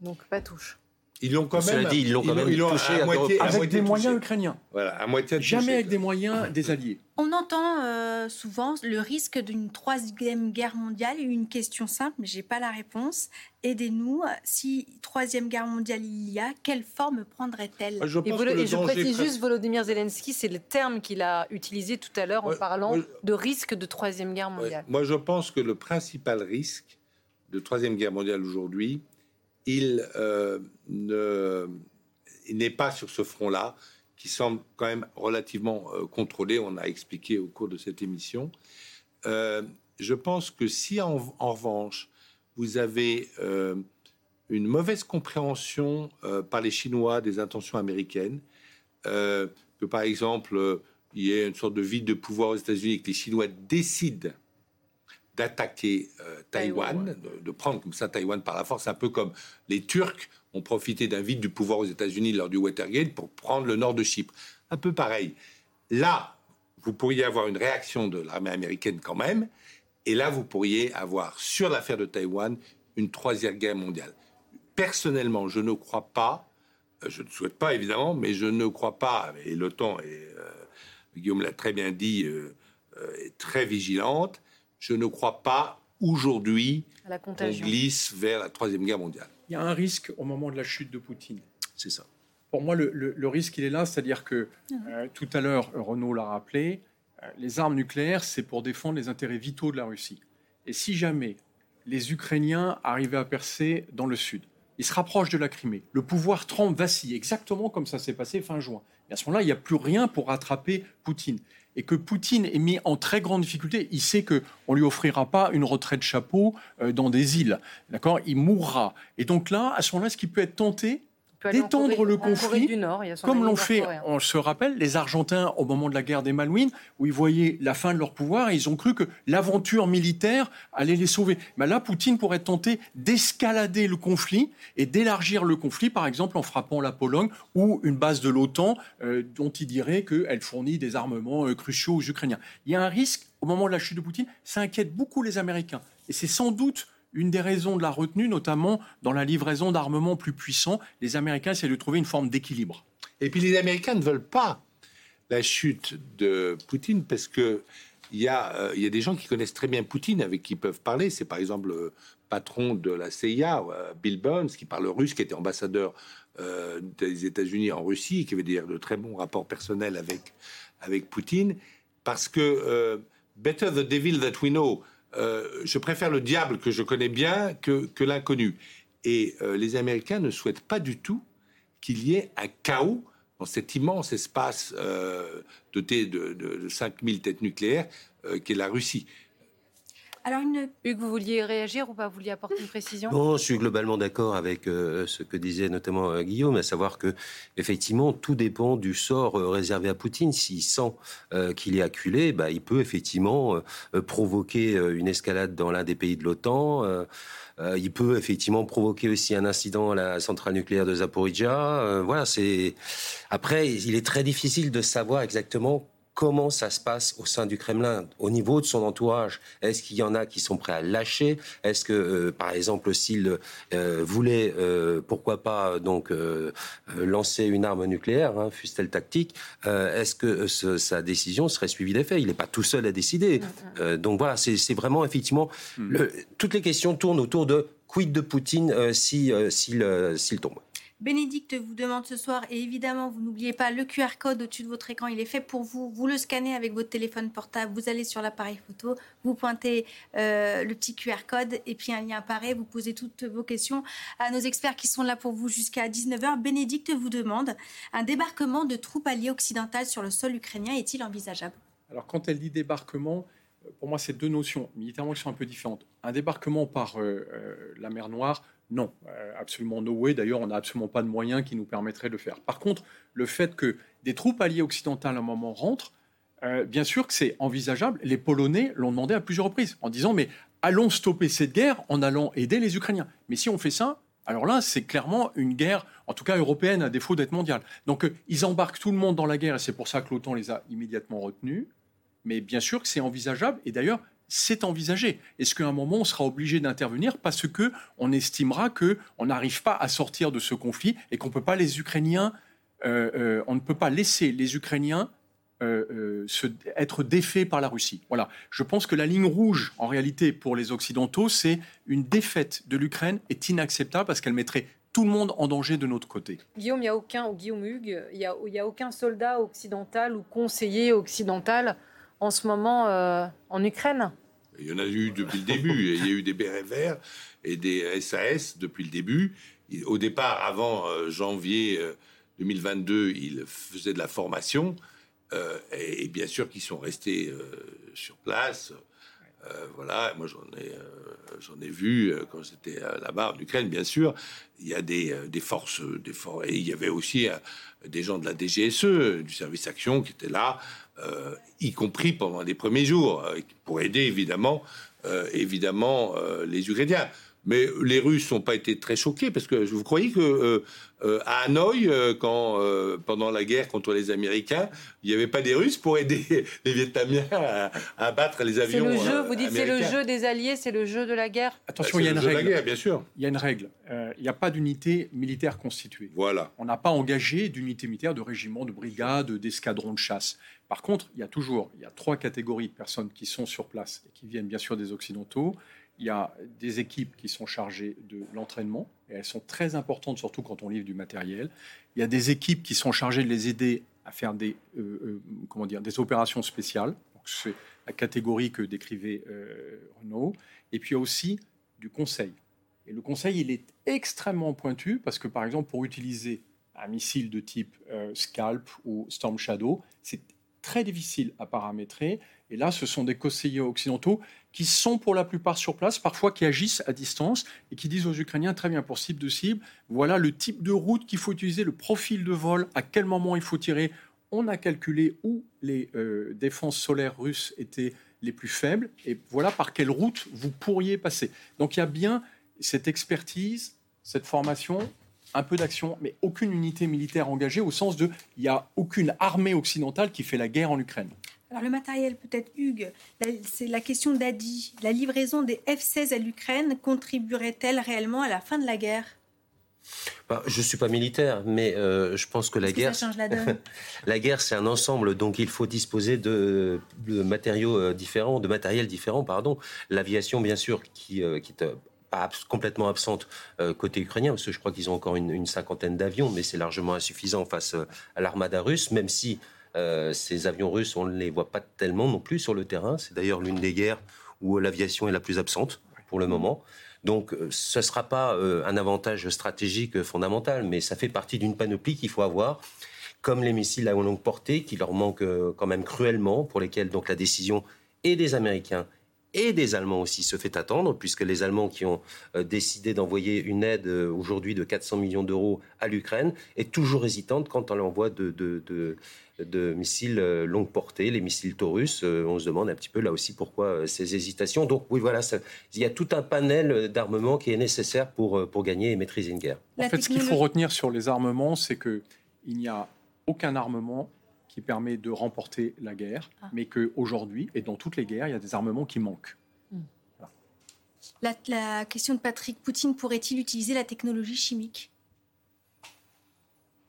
Donc pas touche. Ils l'ont quand même. Dit, ils l'ont quand même touché à moitié, avec des moyens ukrainiens. Voilà, à moitié Jamais avec des moyens des alliés. On entend euh, souvent le risque d'une troisième guerre mondiale. Une question simple, mais j'ai pas la réponse. Aidez-nous. Si troisième guerre mondiale il y a, quelle forme prendrait-elle? Je Et, je précise juste, Volodymyr Zelensky, c'est le terme qu'il a utilisé tout à l'heure en parlant de risque de troisième guerre mondiale. Moi, je pense que le principal risque de troisième guerre mondiale aujourd'hui, il euh, n'est pas sur ce front-là, qui semble quand même relativement euh, contrôlé, on a expliqué au cours de cette émission. Euh, je pense que si en, revanche, vous avez une mauvaise compréhension par les Chinois des intentions américaines, que par exemple, il y ait une sorte de vide de pouvoir aux États-Unis et que les Chinois décident d'attaquer euh, Taïwan, de, prendre comme ça Taïwan par la force, un peu comme les Turcs ont profité d'un vide du pouvoir aux États-Unis lors du Watergate pour prendre le nord de Chypre. Un peu pareil. Là, vous pourriez avoir une réaction de l'armée américaine quand même, et là, vous pourriez avoir sur l'affaire de Taïwan une troisième guerre mondiale. Personnellement, je ne crois pas, euh, je ne souhaite pas évidemment, mais je ne crois pas, et l'OTAN, et euh, Guillaume l'a très bien dit, est très vigilante, je ne crois pas aujourd'hui qu'on glisse vers la Troisième Guerre mondiale. Il y a un risque au moment de la chute de Poutine. C'est ça. Pour moi, le, risque, il est là, c'est-à-dire que ah euh, tout à l'heure, Renaud l'a rappelé, euh, les armes nucléaires, c'est pour défendre les intérêts vitaux de la Russie. Et si jamais les Ukrainiens arrivaient à percer dans le sud, ils se rapprochent de la Crimée, le pouvoir Trump vacille, exactement comme ça s'est passé fin juin. Et à ce moment-là, il n'y a plus rien pour rattraper Poutine et que Poutine est mis en très grande difficulté, il sait que on lui offrira pas une retraite chapeau euh, dans des îles, d'accord? Il mourra. Et donc là, à ce moment-là, ce qui peut être tenté, d'étendre le conflit, comme l'ont fait, on se rappelle, les Argentins au moment de la guerre des Malouines, où ils voyaient la fin de leur pouvoir et ils ont cru que l'aventure militaire allait les sauver. Mais là, Poutine pourrait tenter d'escalader le conflit et d'élargir le conflit, par exemple en frappant la Pologne ou une base de l'OTAN euh, dont il dirait qu'elle fournit des armements euh, cruciaux aux Ukrainiens. Il y a un risque au moment de la chute de Poutine, ça inquiète beaucoup les Américains. Et c'est sans doute une des raisons de la retenue, notamment dans la livraison d'armements plus puissants. Les Américains essaient de trouver une forme d'équilibre. Et puis les Américains ne veulent pas la chute de Poutine parce que il y, euh, y a des gens qui connaissent très bien Poutine, avec qui peuvent parler. C'est par exemple le patron de la CIA, euh, Bill Burns, qui parle russe, qui était ambassadeur euh, des États-Unis en Russie, qui avait d'ailleurs de très bons rapports personnels avec, avec Poutine. Parce que Better the Devil That We Know, euh, je préfère le diable que je connais bien que, l'inconnu. Et euh, les Américains ne souhaitent pas du tout qu'il y ait un chaos dans cet immense espace euh, doté de, de, 5000 têtes nucléaires qu'est la Russie. Alors, une... Hugues, vous vouliez réagir ou pas? Vous vouliez apporter une précision? Bon, je suis globalement d'accord avec euh, ce que disait notamment euh, Guillaume, à savoir que effectivement tout dépend du sort euh, réservé à Poutine. S'il sent qu'il est acculé, bah, il peut effectivement provoquer une escalade dans l'un des pays de l'OTAN. il peut effectivement provoquer aussi un incident à la centrale nucléaire de Zaporizhia. voilà, c'est après, il est très difficile de savoir exactement comment ça se passe au sein du Kremlin, au niveau de son entourage? Est-ce qu'il y en a qui sont prêts à lâcher? Est-ce que, euh, par exemple, s'il euh, voulait, euh, pourquoi pas, donc lancer une arme nucléaire, hein, fût-elle tactique, est-ce que sa décision serait suivie des faits Il n'est pas tout seul à décider. Mm, mm. donc voilà, c'est vraiment effectivement mm. toutes les questions tournent autour de quid de Poutine si s'il tombe? Bénédicte vous demande ce soir, et évidemment, vous n'oubliez pas le QR code au-dessus de votre écran, il est fait pour vous. Vous le scannez avec votre téléphone portable, vous allez sur l'appareil photo, vous pointez euh, le petit QR code, et puis un lien apparaît, vous posez toutes vos questions à nos experts qui sont là pour vous jusqu'à 19h. Bénédicte vous demande, un débarquement de troupes alliées occidentales sur le sol ukrainien est-il envisageable? Alors quand elle dit débarquement, pour moi, c'est deux notions militairement qui sont un peu différentes. Un débarquement par euh, euh, la mer Noire, non, euh, absolument no way. D'ailleurs, on n'a absolument pas de moyens qui nous permettraient de le faire. Par contre, le fait que des troupes alliées occidentales à un moment rentrent, euh, bien sûr que c'est envisageable. Les Polonais l'ont demandé à plusieurs reprises en disant mais allons stopper cette guerre en allant aider les Ukrainiens. Mais si on fait ça, alors là, c'est clairement une guerre, en tout cas européenne, à défaut d'être mondiale. Donc euh, ils embarquent tout le monde dans la guerre et c'est pour ça que l'OTAN les a immédiatement retenus. Mais bien sûr que c'est envisageable. Et d'ailleurs, c'est envisagé. Est-ce qu'à un moment, on sera obligé d'intervenir parce que on estimera que on n'arrive pas à sortir de ce conflit et qu'on peut pas les Ukrainiens, euh, euh, on ne peut pas laisser les Ukrainiens euh, se, être défaits par la Russie. Voilà. Je pense que la ligne rouge, en réalité, pour les Occidentaux, c'est une défaite de l'Ukraine est inacceptable parce qu'elle mettrait tout le monde en danger de notre côté. Guillaume, il n'y a aucun, Guillaume Hugues, il n'y a, a, aucun soldat occidental ou conseiller occidental en ce moment en Ukraine il y en a eu depuis le début. Il y a eu des bérets et des SAS depuis le début. Au départ, avant euh, janvier 2022, euh, ils faisaient de la formation. Euh, et, bien sûr qu'ils sont restés sur place. Voilà, moi j'en ai, j'en ai vu quand j'étais là-bas en Ukraine, bien sûr. Il y a des, des forces, des forces, et il y avait aussi des gens de la DGSE, du service action, qui étaient là euh, y compris pendant les premiers jours, euh, pour aider évidemment, euh, évidemment les Ukrainiens. Mais les Russes n'ont pas été très choqués parce que vous croyez que à Hanoï, quand pendant la guerre contre les Américains, il n'y avait pas des Russes pour aider les Vietnamiens à, abattre les avions. C'est le jeu. vous dites c'est le jeu des alliés, c'est le jeu de la guerre? Attention, il y a une règle. bien sûr. Il y a une règle. il n'y a pas d'unité militaire constituée. Voilà. On n'a pas engagé d'unité militaire, de régiment, de brigade, d'escadron de chasse. Par contre, il y a toujours il y a trois catégories de personnes qui sont sur place et qui viennent bien sûr des Occidentaux. Il y a des équipes qui sont chargées de l'entraînement, et elles sont très importantes, surtout quand on livre du matériel. Il y a des équipes qui sont chargées de les aider à faire des, euh, euh, comment dire, des opérations spéciales. C'est la catégorie que décrivait euh, Renaud. Et puis il y a aussi du conseil. Et le conseil, il est extrêmement pointu parce que, par exemple, pour utiliser un missile de type Scalp ou Storm Shadow, c'est très difficile à paramétrer. Et là, ce sont des conseillers occidentaux qui sont pour la plupart sur place, parfois qui agissent à distance et qui disent aux Ukrainiens, très bien, pour cible de cible, voilà le type de route qu'il faut utiliser, le profil de vol, à quel moment il faut tirer. On a calculé où les euh, défenses solaires russes étaient les plus faibles et voilà par quelle route vous pourriez passer. Donc il y a bien cette expertise, cette formation un peu d'action, mais aucune unité militaire engagée au sens de il n'y a aucune armée occidentale qui fait la guerre en Ukraine. Alors le matériel, peut-être Hugues, c'est la question d'Adi. La livraison des F-16 à l'Ukraine contribuerait-elle réellement à la fin de la guerre? Bah, je ne suis pas militaire, mais euh, je pense que la guerre, ça change la, donne la guerre, c'est un ensemble, donc il faut disposer de, matériaux euh, différents, de matériel différent, pardon. L'aviation, bien sûr, qui, euh, qui est complètement absente euh, côté ukrainien, parce que je crois qu'ils ont encore une, cinquantaine d'avions, mais c'est largement insuffisant face euh, à l'armada russe, même si euh, ces avions russes, on ne les voit pas tellement non plus sur le terrain. C'est d'ailleurs l'une des guerres où l'aviation est la plus absente pour le moment. Donc ce ne sera pas un avantage stratégique fondamental, mais ça fait partie d'une panoplie qu'il faut avoir comme les missiles à longue portée, qui leur manquent quand même cruellement, pour lesquels donc la décision est des Américains et des Allemands aussi se fait attendre, puisque les Allemands qui ont euh, décidé d'envoyer une aide euh, aujourd'hui de 400 millions d'euros à l'Ukraine est toujours hésitante quant à l'envoi de, missiles euh, longue portée, les missiles Taurus. On se demande un petit peu là aussi pourquoi ces hésitations. Donc oui, voilà, il y a tout un panel d'armements qui est nécessaire pour, pour gagner et maîtriser une guerre. En fait, ce qu'il faut retenir sur les armements, c'est qu'il n'y a aucun armement qui permet de remporter la guerre, ah. mais qu'aujourd'hui, et dans toutes les guerres, il y a des armements qui manquent. Hmm. La, question de Patrick Poutine pourrait-il utiliser la technologie chimique?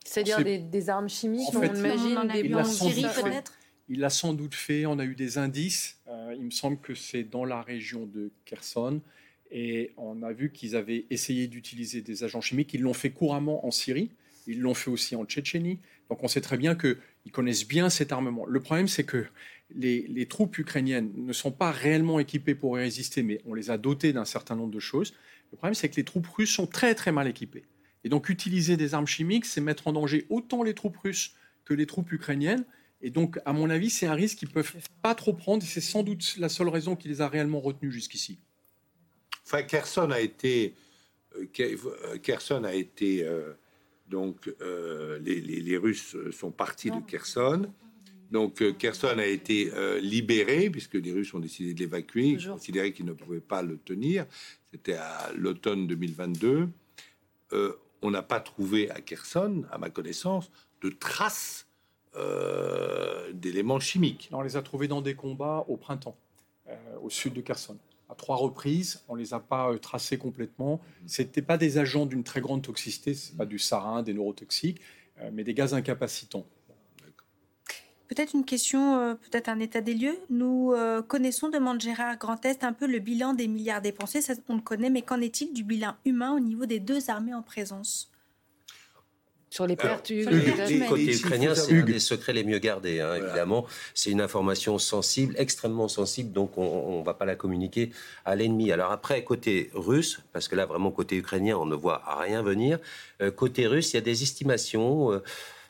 C'est-à-dire des, armes chimiques, on imagine, des en Syrie peut-être il l'a sans doute fait, on a eu des indices. Euh, il me semble que c'est dans la région de Kherson. Et on a vu qu'ils avaient essayé d'utiliser des agents chimiques. Ils l'ont fait couramment en Syrie. Ils l'ont fait aussi en Tchétchénie. Donc on sait très bien qu'ils connaissent bien cet armement. Le problème, c'est que les, troupes ukrainiennes ne sont pas réellement équipées pour y résister, mais on les a dotées d'un certain nombre de choses. Le problème, c'est que les troupes russes sont très très mal équipées. Et donc utiliser des armes chimiques, c'est mettre en danger autant les troupes russes que les troupes ukrainiennes. Et donc, à mon avis, c'est un risque qu'ils ne peuvent pas trop prendre. Et c'est sans doute la seule raison qui les a réellement retenus jusqu'ici. Enfin, Kherson a été, euh, Kherson a été euh, donc euh, les, Russes sont partis de Kherson. Donc Kherson a été libéré puisque les Russes ont décidé de l'évacuer. Ils considéraient qu'ils ne pouvaient pas le tenir. C'était à l'automne 2022. On n'a pas trouvé à Kherson, à ma connaissance, de traces d'éléments chimiques. On les a trouvés dans des combats au printemps, au sud de Kherson à trois reprises. On les a pas euh, tracés complètement. C'était pas des agents d'une très grande toxicité, c'est pas du sarin, des neurotoxiques, euh, mais des gaz incapacitants. Peut-être une question, euh, peut-être un état des lieux. Nous connaissons, demande Gérard Grand Est, un peu le bilan des milliards dépensés. Ça, on le connaît, mais qu'en est-il du bilan humain au niveau des deux armées en présence? Sur les pertes Côté ukrainien, c'est un des secrets les mieux gardés, hein, évidemment. C'est une information sensible, extrêmement sensible, donc on ne va pas la communiquer à l'ennemi. Alors après, côté russe, parce que là, vraiment, côté ukrainien, on ne voit rien venir. Euh, côté russe, il y a des estimations. Euh,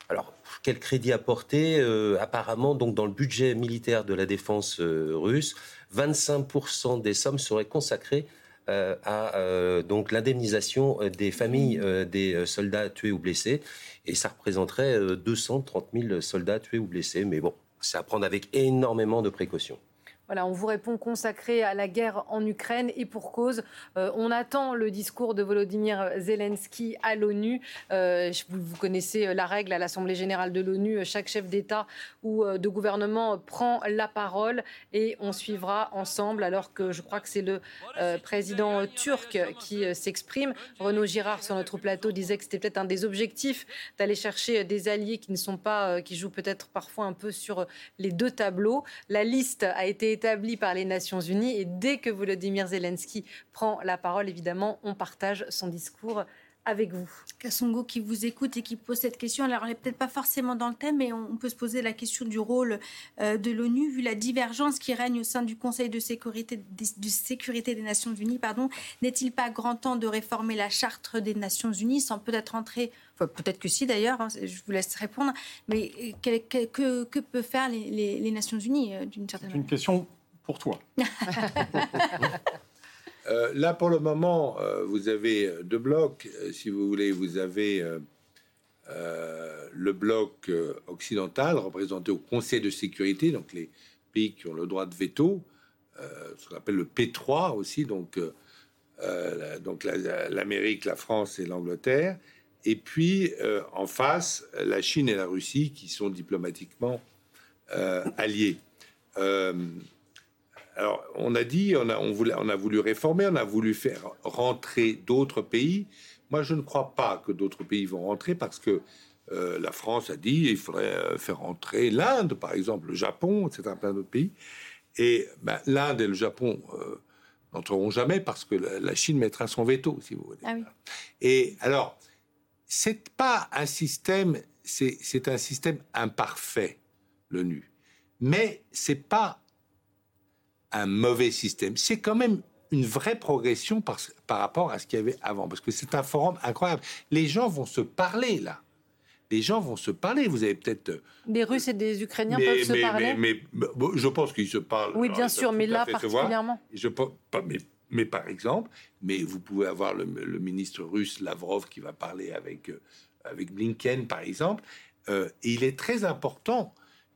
alors, quel crédit apporter euh, Apparemment, dans le budget militaire de la défense russe, 25% des sommes seraient consacrées euh, à euh, l'indemnisation euh, des familles des soldats tués ou blessés. Et ça représenterait 230 000 soldats tués ou blessés. Mais bon, c'est à prendre avec énormément de précautions. Voilà, on vous répond consacré à la guerre en Ukraine et pour cause. Euh, on attend le discours de Volodymyr Zelensky à l'ONU. Euh, vous, connaissez euh, la règle à l'Assemblée générale de l'ONU. Chaque chef d'État ou de gouvernement prend la parole et on suivra ensemble. Alors que je crois que c'est le président turc qui s'exprime. Renaud Girard sur notre plateau disait que c'était peut-être un des objectifs d'aller chercher des alliés qui ne sont pas, qui jouent peut-être parfois un peu sur les deux tableaux. La liste a été établi par les Nations Unies. Et dès que Volodymyr Zelensky prend la parole, évidemment, on partage son discours avec vous. Kassongo qui vous écoute et qui pose cette question. Alors, elle n'est peut-être pas forcément dans le thème, mais on peut se poser la question du rôle euh, de l'ONU, vu la divergence qui règne au sein du Conseil de sécurité, de sécurité des Nations Unies. Pardon, n'est-il pas grand temps de réformer la charte des Nations Unies sans peut-être entrer, enfin, peut-être que si d'ailleurs, hein, je vous laisse répondre, mais euh, que, que, que peuvent faire les, les Nations Unies euh, d'une certaine manière Une question pour toi. Euh, là, pour le moment, euh, vous avez deux blocs. Euh, si vous voulez, vous avez le bloc occidental représenté au Conseil de sécurité, donc les pays qui ont le droit de veto, ce qu'on appelle le P3 aussi, donc, donc l'Amérique, la, France et l'Angleterre. Et puis en face, la Chine et la Russie qui sont diplomatiquement alliés. Alors, on a dit, on a, on, voulait, on a voulu réformer, on a voulu faire rentrer d'autres pays. Moi, je ne crois pas que d'autres pays vont rentrer parce que euh, la France a dit il faudrait euh, faire rentrer l'Inde, par exemple, le Japon, etc., plein d'autres pays. Et ben, l'Inde et le Japon euh, n'entreront jamais parce que la, Chine mettra son veto, si vous voulez. Ah et alors, c'est pas un système, c'est un système imparfait, l'ONU. Mais c'est pas un mauvais système. C'est quand même une vraie progression par, par rapport à ce qu'il y avait avant, parce que c'est un forum incroyable. Les gens vont se parler là. Les gens vont se parler. Vous avez peut-être euh, des Russes et des Ukrainiens peuvent se parler. Mais, je pense qu'ils se parlent. Oui, bien sûr, mais là particulièrement. Je pas, mais, mais, par exemple, mais vous pouvez avoir le, ministre russe Lavrov qui va parler avec euh, avec Blinken, par exemple. Euh, et il est très important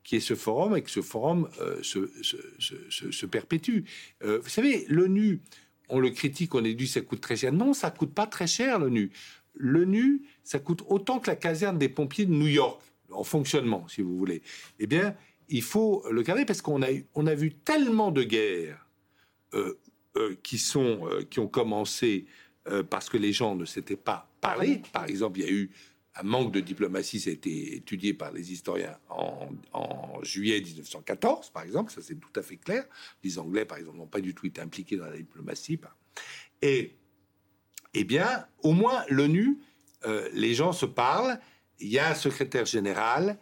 qui est ce forum et que ce forum euh, se, perpétue. Euh, vous savez, l'ONU, on le critique, on est dit ça coûte très cher. Non, ça coûte pas très cher l'ONU. L'ONU, ça coûte autant que la caserne des pompiers de New York. en fonctionnement, si vous voulez, eh bien, il faut le garder parce qu'on a, on a vu tellement de guerres euh, qui, sont, qui ont commencé parce que les gens ne s'étaient pas parlé. Par exemple, il y a eu un manque de diplomatie, ça a été étudié par les historiens en, juillet 1914, par exemple, ça c'est tout à fait clair. Les Anglais, par exemple, n'ont pas du tout été impliqués dans la diplomatie. Et, eh bien, au moins, l'ONU, les gens se parlent, il y a un secrétaire général,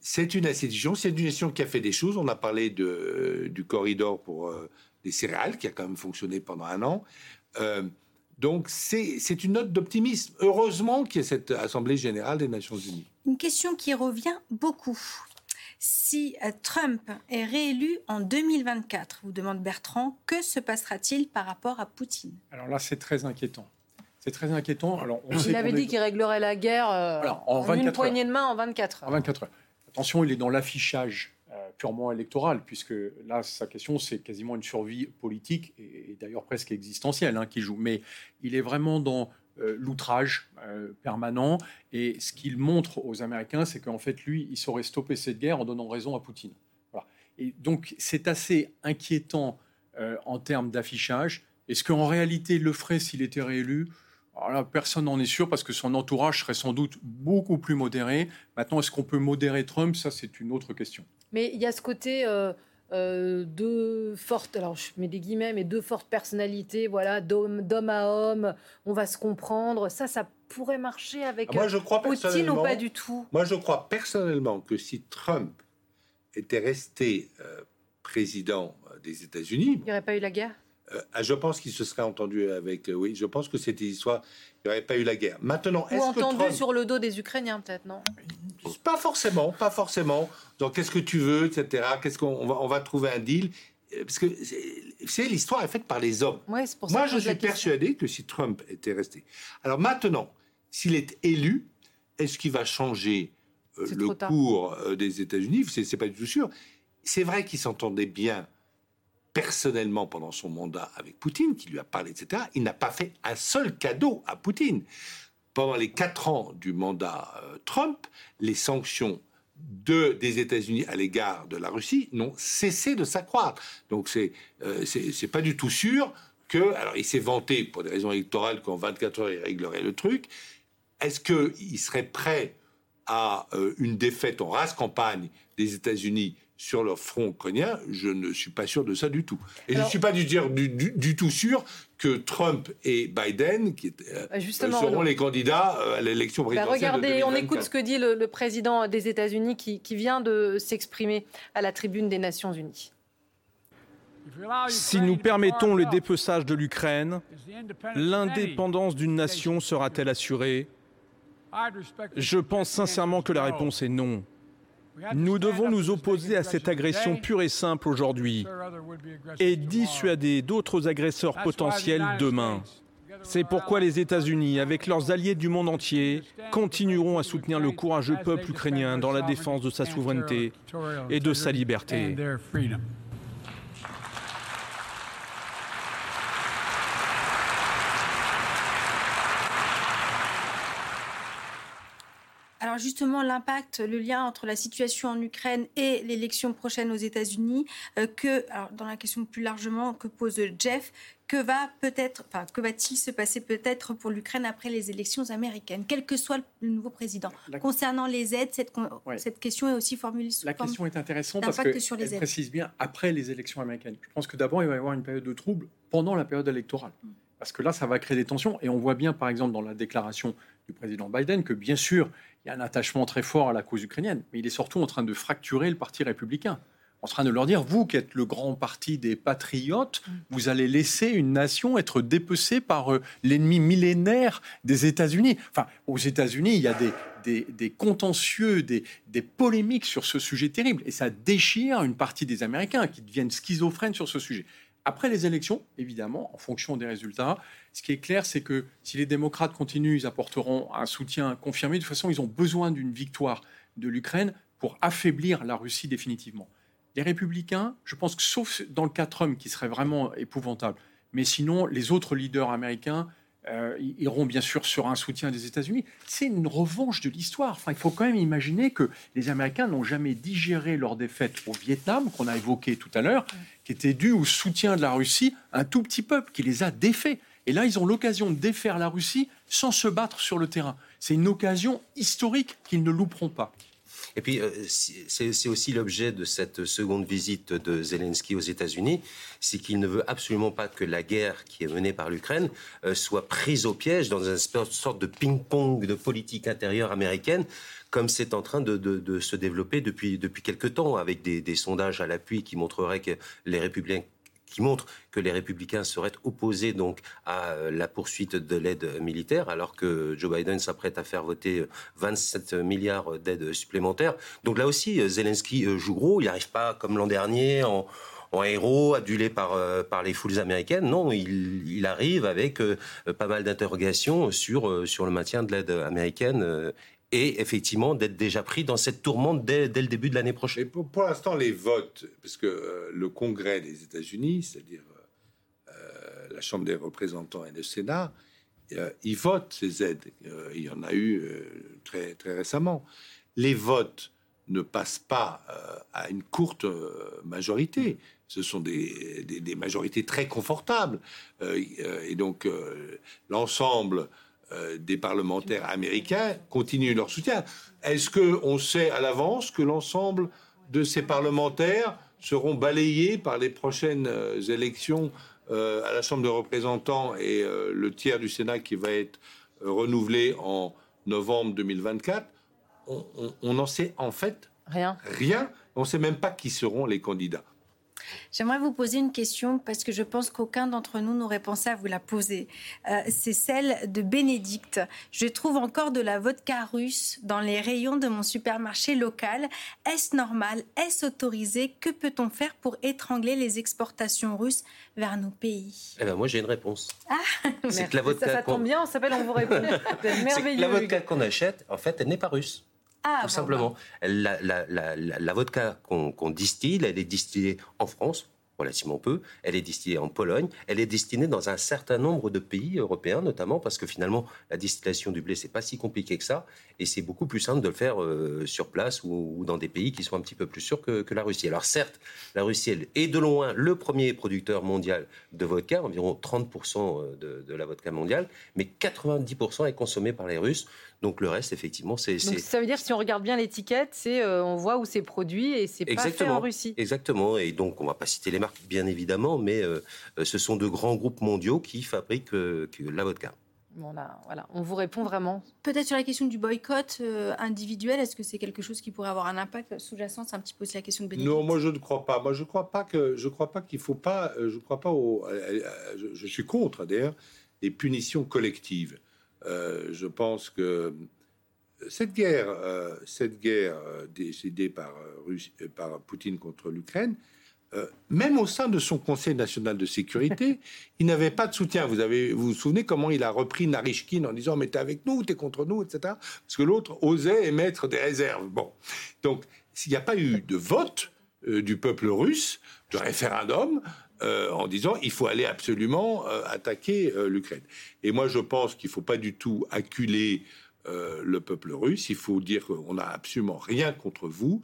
c'est une institution, c'est une institution qui a fait des choses. On a parlé de, du corridor pour euh, les céréales, qui a quand même fonctionné pendant un an. Euh, donc c'est une note d'optimisme. Heureusement qu'il y a cette Assemblée générale des Nations Unies. Une question qui revient beaucoup. Si euh, Trump est réélu en 2024, vous demande Bertrand, que se passera-t-il par rapport à Poutine? Alors là, c'est très inquiétant. C'est très inquiétant. Alors, on Il avait dit qu'il réglerait la guerre en, en une poignée de main en 24 heures. En 24 heures. Attention, il est dans l'affichage euh, purement électoral, puisque là, sa question, c'est quasiment une survie politique, et, d'ailleurs presque existentielle, hein, qui joue. Mais il est vraiment dans euh, l'outrage euh, permanent, et ce qu'il montre aux Américains, c'est qu'en fait, lui, il saurait stopper cette guerre en donnant raison à Poutine. Et donc, c'est assez inquiétant en termes d'affichage. Est-ce qu'en réalité, il le ferait s'il était réélu? Personne n'en est sûr parce que son entourage serait sans doute beaucoup plus modéré. Maintenant, est-ce qu'on peut modérer Trump? Ça, c'est une autre question. Mais il y a ce côté euh, euh, de fortes, alors je mets des guillemets, mais deux fortes personnalités, voilà, d'homme à homme, on va se comprendre. Ça, ça pourrait marcher avec moi, je crois Poutine ou pas du tout? Moi, je crois personnellement que si Trump était resté euh, président des États-Unis, il n'y aurait pas eu la guerre? Euh, ah, je pense qu'il se serait entendu avec. Euh, oui, je pense que c'était histoire. Il n'y aurait pas eu la guerre. Maintenant, est-ce que entendu sur le dos des Ukrainiens, peut-être, non? Pas forcément, pas forcément. Donc, qu'est-ce que tu veux, etc. Qu'est-ce qu'on va, on va trouver un deal? Euh, Parce que c'est l'histoire est faite par les hommes. Moi, je suis persuadé que si Trump était resté. Alors maintenant, s'il est élu, est-ce qu'il va changer le cours des États-Unis? C'est pas du tout sûr. C'est vrai qu'il s'entendait bien personnellement pendant son mandat avec Poutine, qui lui a parlé, etc., il n'a pas fait un seul cadeau à Poutine. Pendant les quatre ans du mandat euh, Trump, les sanctions de, des États-Unis à l'égard de la Russie n'ont cessé de s'accroître. Donc c'est euh, c'est pas du tout sûr que... Alors il s'est vanté pour des raisons électorales qu'en 24 heures il réglerait le truc. Est-ce qu'il serait prêt à euh, une défaite en race campagne des États-Unis sur leur front ukrainien, je ne suis pas sûr de ça du tout. Et je ne suis pas du, tout sûr que Trump et Biden, qui euh, bah, seront les candidats euh, à l'élection bah, présidentielle. regardez, on écoute ce que dit le, président des États-Unis qui, qui vient de s'exprimer à la tribune des Nations Unies. Si nous permettons le dépeçage de l'Ukraine, l'indépendance d'une nation sera-t-elle assurée? Je pense sincèrement que la réponse est non. Nous devons nous opposer à cette agression pure et simple aujourd'hui et dissuader d'autres agresseurs potentiels demain. C'est pourquoi les États-Unis, avec leurs alliés du monde entier, continueront à soutenir le courageux peuple ukrainien dans la défense de sa souveraineté et de sa liberté. Alors justement, l'impact, le lien entre la situation en Ukraine et l'élection prochaine aux États-Unis, euh, que, dans la question plus largement que pose Jeff, que va peut-être, enfin, que va-t-il se passer peut-être pour l'Ukraine après les élections américaines, quel que soit le nouveau président? Concernant les aides, cette, cette, question est aussi formulée sous La question est intéressante parce qu'elle précise bien après les élections américaines. Je pense que d'abord, il va y avoir une période de trouble pendant la période électorale. Mm. Parce que là, ça va créer des tensions. Et on voit bien, par exemple, dans la déclaration du président Biden, que bien sûr, il y a un attachement très fort à la cause ukrainienne, mais il est surtout en train de fracturer le parti républicain. En train de leur dire, vous qui êtes le grand parti des patriotes, mm. vous allez laisser une nation être dépecée par euh, l'ennemi millénaire des États-Unis. Enfin, aux États-Unis, il y a des, des, contentieux, des, des, polémiques sur ce sujet terrible. Et ça déchire une partie des Américains qui deviennent schizophrènes sur ce sujet. Après les élections, évidemment, en fonction des résultats, ce qui est clair, c'est que si les démocrates continuent, ils apporteront un soutien confirmé. De toute façon, ils ont besoin d'une victoire de l'Ukraine pour affaiblir la Russie définitivement. Les républicains, je pense que sauf dans le cas Trump, qui serait vraiment épouvantable, mais sinon, les autres leaders américains euh, iront bien sûr sur un soutien des États-Unis. C'est une revanche de l'histoire. Il faut quand même imaginer que les Américains n'ont jamais digéré leur défaite au Vietnam, qu'on a évoqué tout à l'heure, qui était due au soutien de la Russie, un tout petit peuple qui les a défaits. Et là, ils ont l'occasion de défaire la Russie sans se battre sur le terrain. C'est une occasion historique qu'ils ne louperont pas. Et puis, euh, c'est aussi l'objet de cette seconde visite de Zelensky aux États-Unis, c'est qu'il ne veut absolument pas que la guerre qui est menée par l'Ukraine euh, soit prise au piège dans une sorte de ping-pong de politique intérieure américaine comme c'est en train de, se développer depuis, depuis quelque temps, avec des, des sondages à l'appui qui montreraient que les républicains qui montre que les républicains seraient opposés donc à euh, la poursuite de l'aide militaire, alors que Joe Biden s'apprête à faire voter 27 milliards d'aides supplémentaires. Donc là aussi, Zelensky euh, joue gros. Il n'arrive pas comme l'an dernier en, héros adulé par, euh, par les foules américaines. Non, il, arrive avec pas mal d'interrogations sur, sur le maintien de l'aide américaine et effectivement d'être déjà pris dans cette tourmente dès, le début de l'année prochaine. pour, l'instant, les votes, parce que euh, le Congrès des États-Unis, c'est-à-dire euh, la Chambre des représentants et le Sénat, euh, ils votent ces aides. il y en a eu très, très récemment. Les votes ne passent pas à une courte majorité. Ce sont des, des majorités très confortables. et donc, l'ensemble euh, des parlementaires américains continuent leur soutien. Est-ce que on sait à l'avance que l'ensemble de ces parlementaires seront balayés par les prochaines euh, élections euh, à la Chambre des représentants et le tiers du Sénat qui va être renouvelé en novembre 2024 On n'en sait en fait rien. Rien. On ne sait même pas qui seront les candidats. J'aimerais vous poser une question parce que je pense qu'aucun d'entre nous n'aurait pensé à vous la poser. Euh, c'est celle de Bénédicte. Je trouve encore de la vodka russe dans les rayons de mon supermarché local. Est-ce normal? Est-ce autorisé? Que peut-on faire pour étrangler les exportations russes vers nos pays? Eh ben Moi, j'ai une réponse. Ah, c'est la vodka. Ça, ça tombe bien, on s'appelle, on vous répond. merveilleux. La vodka qu'on achète, en fait, elle n'est pas russe. Ah, tout simplement. La, la, la, la vodka qu'on distille, elle est distillée en France, relativement peu. Elle est distillée en Pologne. Elle est destinée dans un certain nombre de pays européens, notamment parce que finalement, la distillation du blé, c'est pas si compliqué que ça. Et c'est beaucoup plus simple de le faire euh, sur place ou, dans des pays qui sont un petit peu plus sûrs que, que la Russie. Alors certes, la Russie elle, est de loin le premier producteur mondial de vodka, environ 30% euh, de, de la vodka mondiale, mais 90% est consommé par les Russes. Donc le reste, effectivement, c'est. Donc ça veut dire si on regarde bien l'étiquette, c'est euh, on voit où c'est produit et c'est pas fait en Russie. Exactement. Et donc on va pas citer les marques, bien évidemment, mais euh, euh, ce sont de grands groupes mondiaux qui fabriquent la vodka. Bon, là, voilà, on vous répond vraiment. Peut-être sur la question du boycott individuel, est-ce que c'est quelque chose qui pourrait avoir un impact sous-jacent? C'est un petit peu aussi la question de Bénédicte. Non, moi je ne crois pas. Moi je crois pas que je crois pas qu'il faut pas. Je crois pas au. Je, je suis contre d'ailleurs les punitions collectives. Euh, je pense que cette guerre, euh, cette guerre euh, décidée par, par Poutine contre l'Ukraine, même au sein de son Conseil national de sécurité, il n'avait pas de soutien. Vous, avez, vous vous souvenez comment il a repris Narishkin en disant Mais t'es avec nous, t'es contre nous, etc. Parce que l'autre osait émettre des réserves. Bon. Donc, s'il n'y a pas eu de vote du peuple russe, de référendum, euh, en disant il faut aller absolument euh, attaquer euh, l'Ukraine. Et moi, je pense qu'il ne faut pas du tout acculer le peuple russe. Il faut dire qu'on n'a absolument rien contre vous,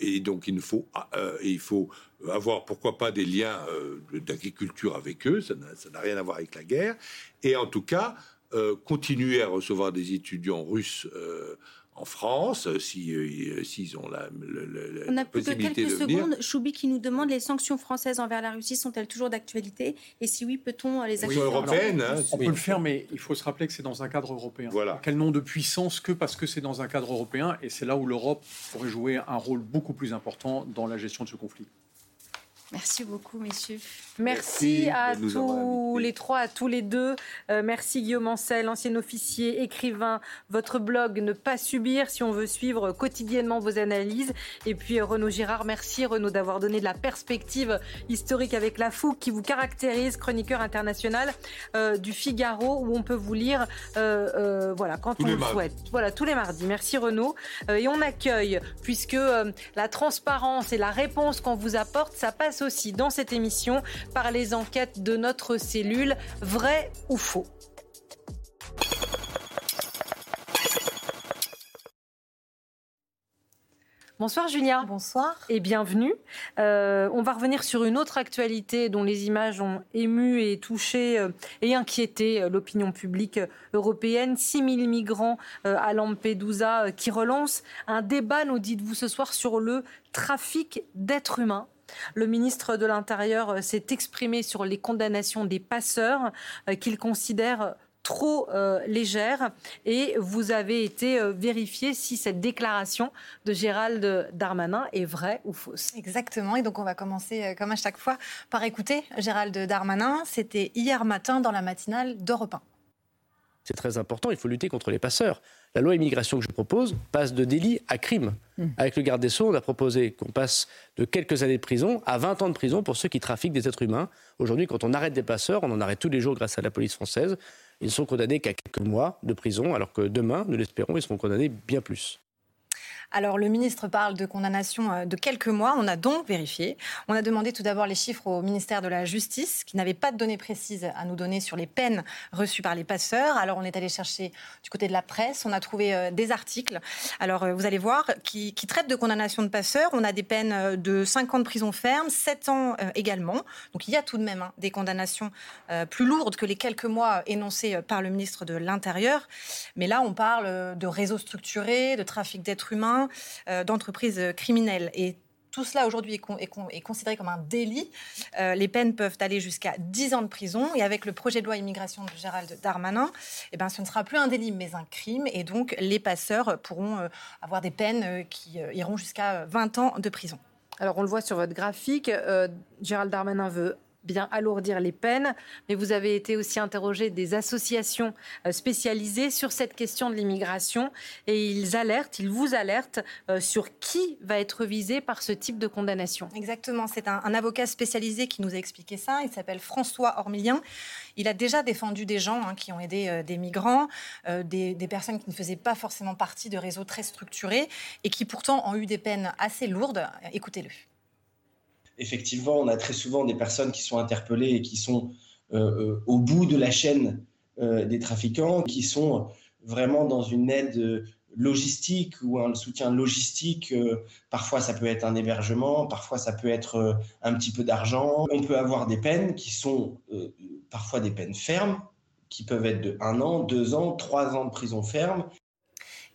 et donc il faut, il faut avoir pourquoi pas des liens d'agriculture avec eux. Ça n'a rien à voir avec la guerre. Et en tout cas, continuer à recevoir des étudiants russes en France, euh, si, euh, s'ils ont la, On n'a plus que quelques secondes. Choubi qui nous demande les sanctions françaises envers la Russie sont-elles toujours d'actualité? Et si oui, peut-on les activer? européennes hein, On peut le faire, mais il faut se rappeler que c'est dans un cadre européen. Voilà. Quel nom de puissance que parce que c'est dans un cadre européen Et c'est là où l'Europe pourrait jouer un rôle beaucoup plus important dans la gestion de ce conflit. Merci beaucoup, messieurs. Merci, à tous les trois, à tous les deux. Euh, merci Guillaume Ancel, ancien officier, écrivain. Votre blog Ne pas subir si on veut suivre quotidiennement vos analyses. Et puis euh, Renaud Girard, merci Renaud d'avoir donné de la perspective historique avec la fougue qui vous caractérise, chroniqueur international euh, du Figaro où on peut vous lire voilà, quand on le souhaite. Voilà, tous les mardis. Merci Renaud. et on accueille, puisque la transparence et la réponse qu'on vous apporte, ça passe aussi dans cette émission par les enquêtes de notre cellule Vrai ou faux Bonsoir Julia. Bonsoir. Et bienvenue. Euh, on va revenir sur une autre actualité dont les images ont ému et touché euh, et inquiété euh, l'opinion publique européenne. 6 000 migrants à Lampedusa qui relancent un débat, nous dites-vous ce soir, sur le trafic d'êtres humains le ministre de l'Intérieur s'est exprimé sur les condamnations des passeurs qu'il considère trop euh, légère et vous avez été euh, vérifié si cette déclaration de Gérald Darmanin est vraie ou fausse. Exactement, et donc on va commencer euh, comme à chaque fois par écouter Gérald Darmanin. C'était hier matin dans la matinale d'Europe 1. C'est très important, il faut lutter contre les passeurs. La loi immigration que je propose passe de délit à crime. Hmm. Avec le garde des Sceaux, on a proposé qu'on passe de quelques années de prison à 20 ans de prison pour ceux qui trafiquent des êtres humains. Aujourd'hui, quand on arrête des passeurs, on en arrête tous les jours grâce à la police française. Ils sont condamnés qu'à quelques mois de prison, alors que demain, nous l'espérons, ils seront condamnés bien plus. Alors, le ministre parle de condamnation euh, de quelques mois. On a donc vérifié. On a demandé tout d'abord les chiffres au ministère de la Justice, qui n'avait pas de données précises à nous donner sur les peines reçues par les passeurs. Alors, on est allé chercher du côté de la presse. On a trouvé euh, des articles. Alors, euh, vous allez voir, qui, traitent de condamnation de passeurs. On a des peines de 5 ans de prison ferme, 7 ans également. Donc, il y a tout de même hein, des condamnations plus lourdes que les quelques mois énoncés par le ministre de l'Intérieur. Mais là, on parle de réseaux structurés, de trafic d'êtres humains euh, d'entreprises criminelles. Et tout cela aujourd'hui est, considéré comme un délit. Euh, les peines peuvent aller jusqu'à 10 ans de prison. Et avec le projet de loi immigration de Gérald Darmanin, eh ben, ce ne sera plus un délit, mais un crime. Et donc, les passeurs pourront euh, avoir des peines qui iront jusqu'à 20 ans de prison. Alors, on le voit sur votre graphique. Gérald Darmanin veut bien alourdir les peines, mais vous avez été aussi interrogé des associations euh, spécialisées sur cette question de l'immigration et ils alertent, ils vous alertent euh, sur qui va être visé par ce type de condamnation. Exactement, c'est un, avocat spécialisé qui nous a expliqué ça, il s'appelle François Ormilien. Il a déjà défendu des gens hein, qui ont aidé euh, des migrants, des, des personnes qui ne faisaient pas forcément partie de réseaux très structurés et qui pourtant ont eu des peines assez lourdes. Écoutez-le effectivement, on a très souvent des personnes qui sont interpellées et qui sont euh, euh, au bout de la chaîne euh, des trafiquants, qui sont vraiment dans une aide logistique ou un soutien logistique. parfois, ça peut être un hébergement, parfois, ça peut être un petit peu d'argent. On peut avoir des peines qui sont parfois des peines fermes, qui peuvent être de un an, deux ans, trois ans de prison ferme.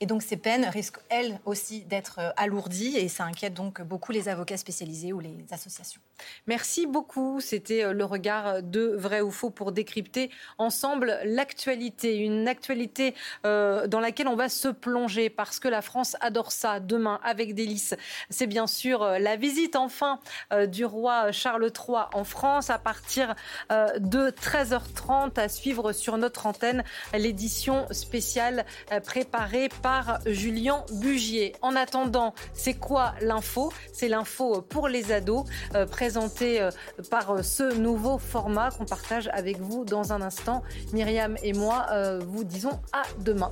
Et donc ces peines risquent, elles aussi, d'être euh, alourdies et ça inquiète donc beaucoup les avocats spécialisés ou les associations. Merci beaucoup. C'était euh, le regard de vrai ou faux pour décrypter ensemble l'actualité. Une actualité euh, dans laquelle on va se plonger parce que la France adore ça demain avec délice. C'est bien sûr la visite enfin du roi Charles III en France à partir de 13h30 à suivre sur notre antenne l'édition spéciale préparée par Julien Bugier. En attendant, c'est quoi l'info? C'est l'info pour les ados, euh, présentée euh, par euh, ce nouveau format qu'on partage avec vous dans un instant. Myriam et moi vous disons à demain.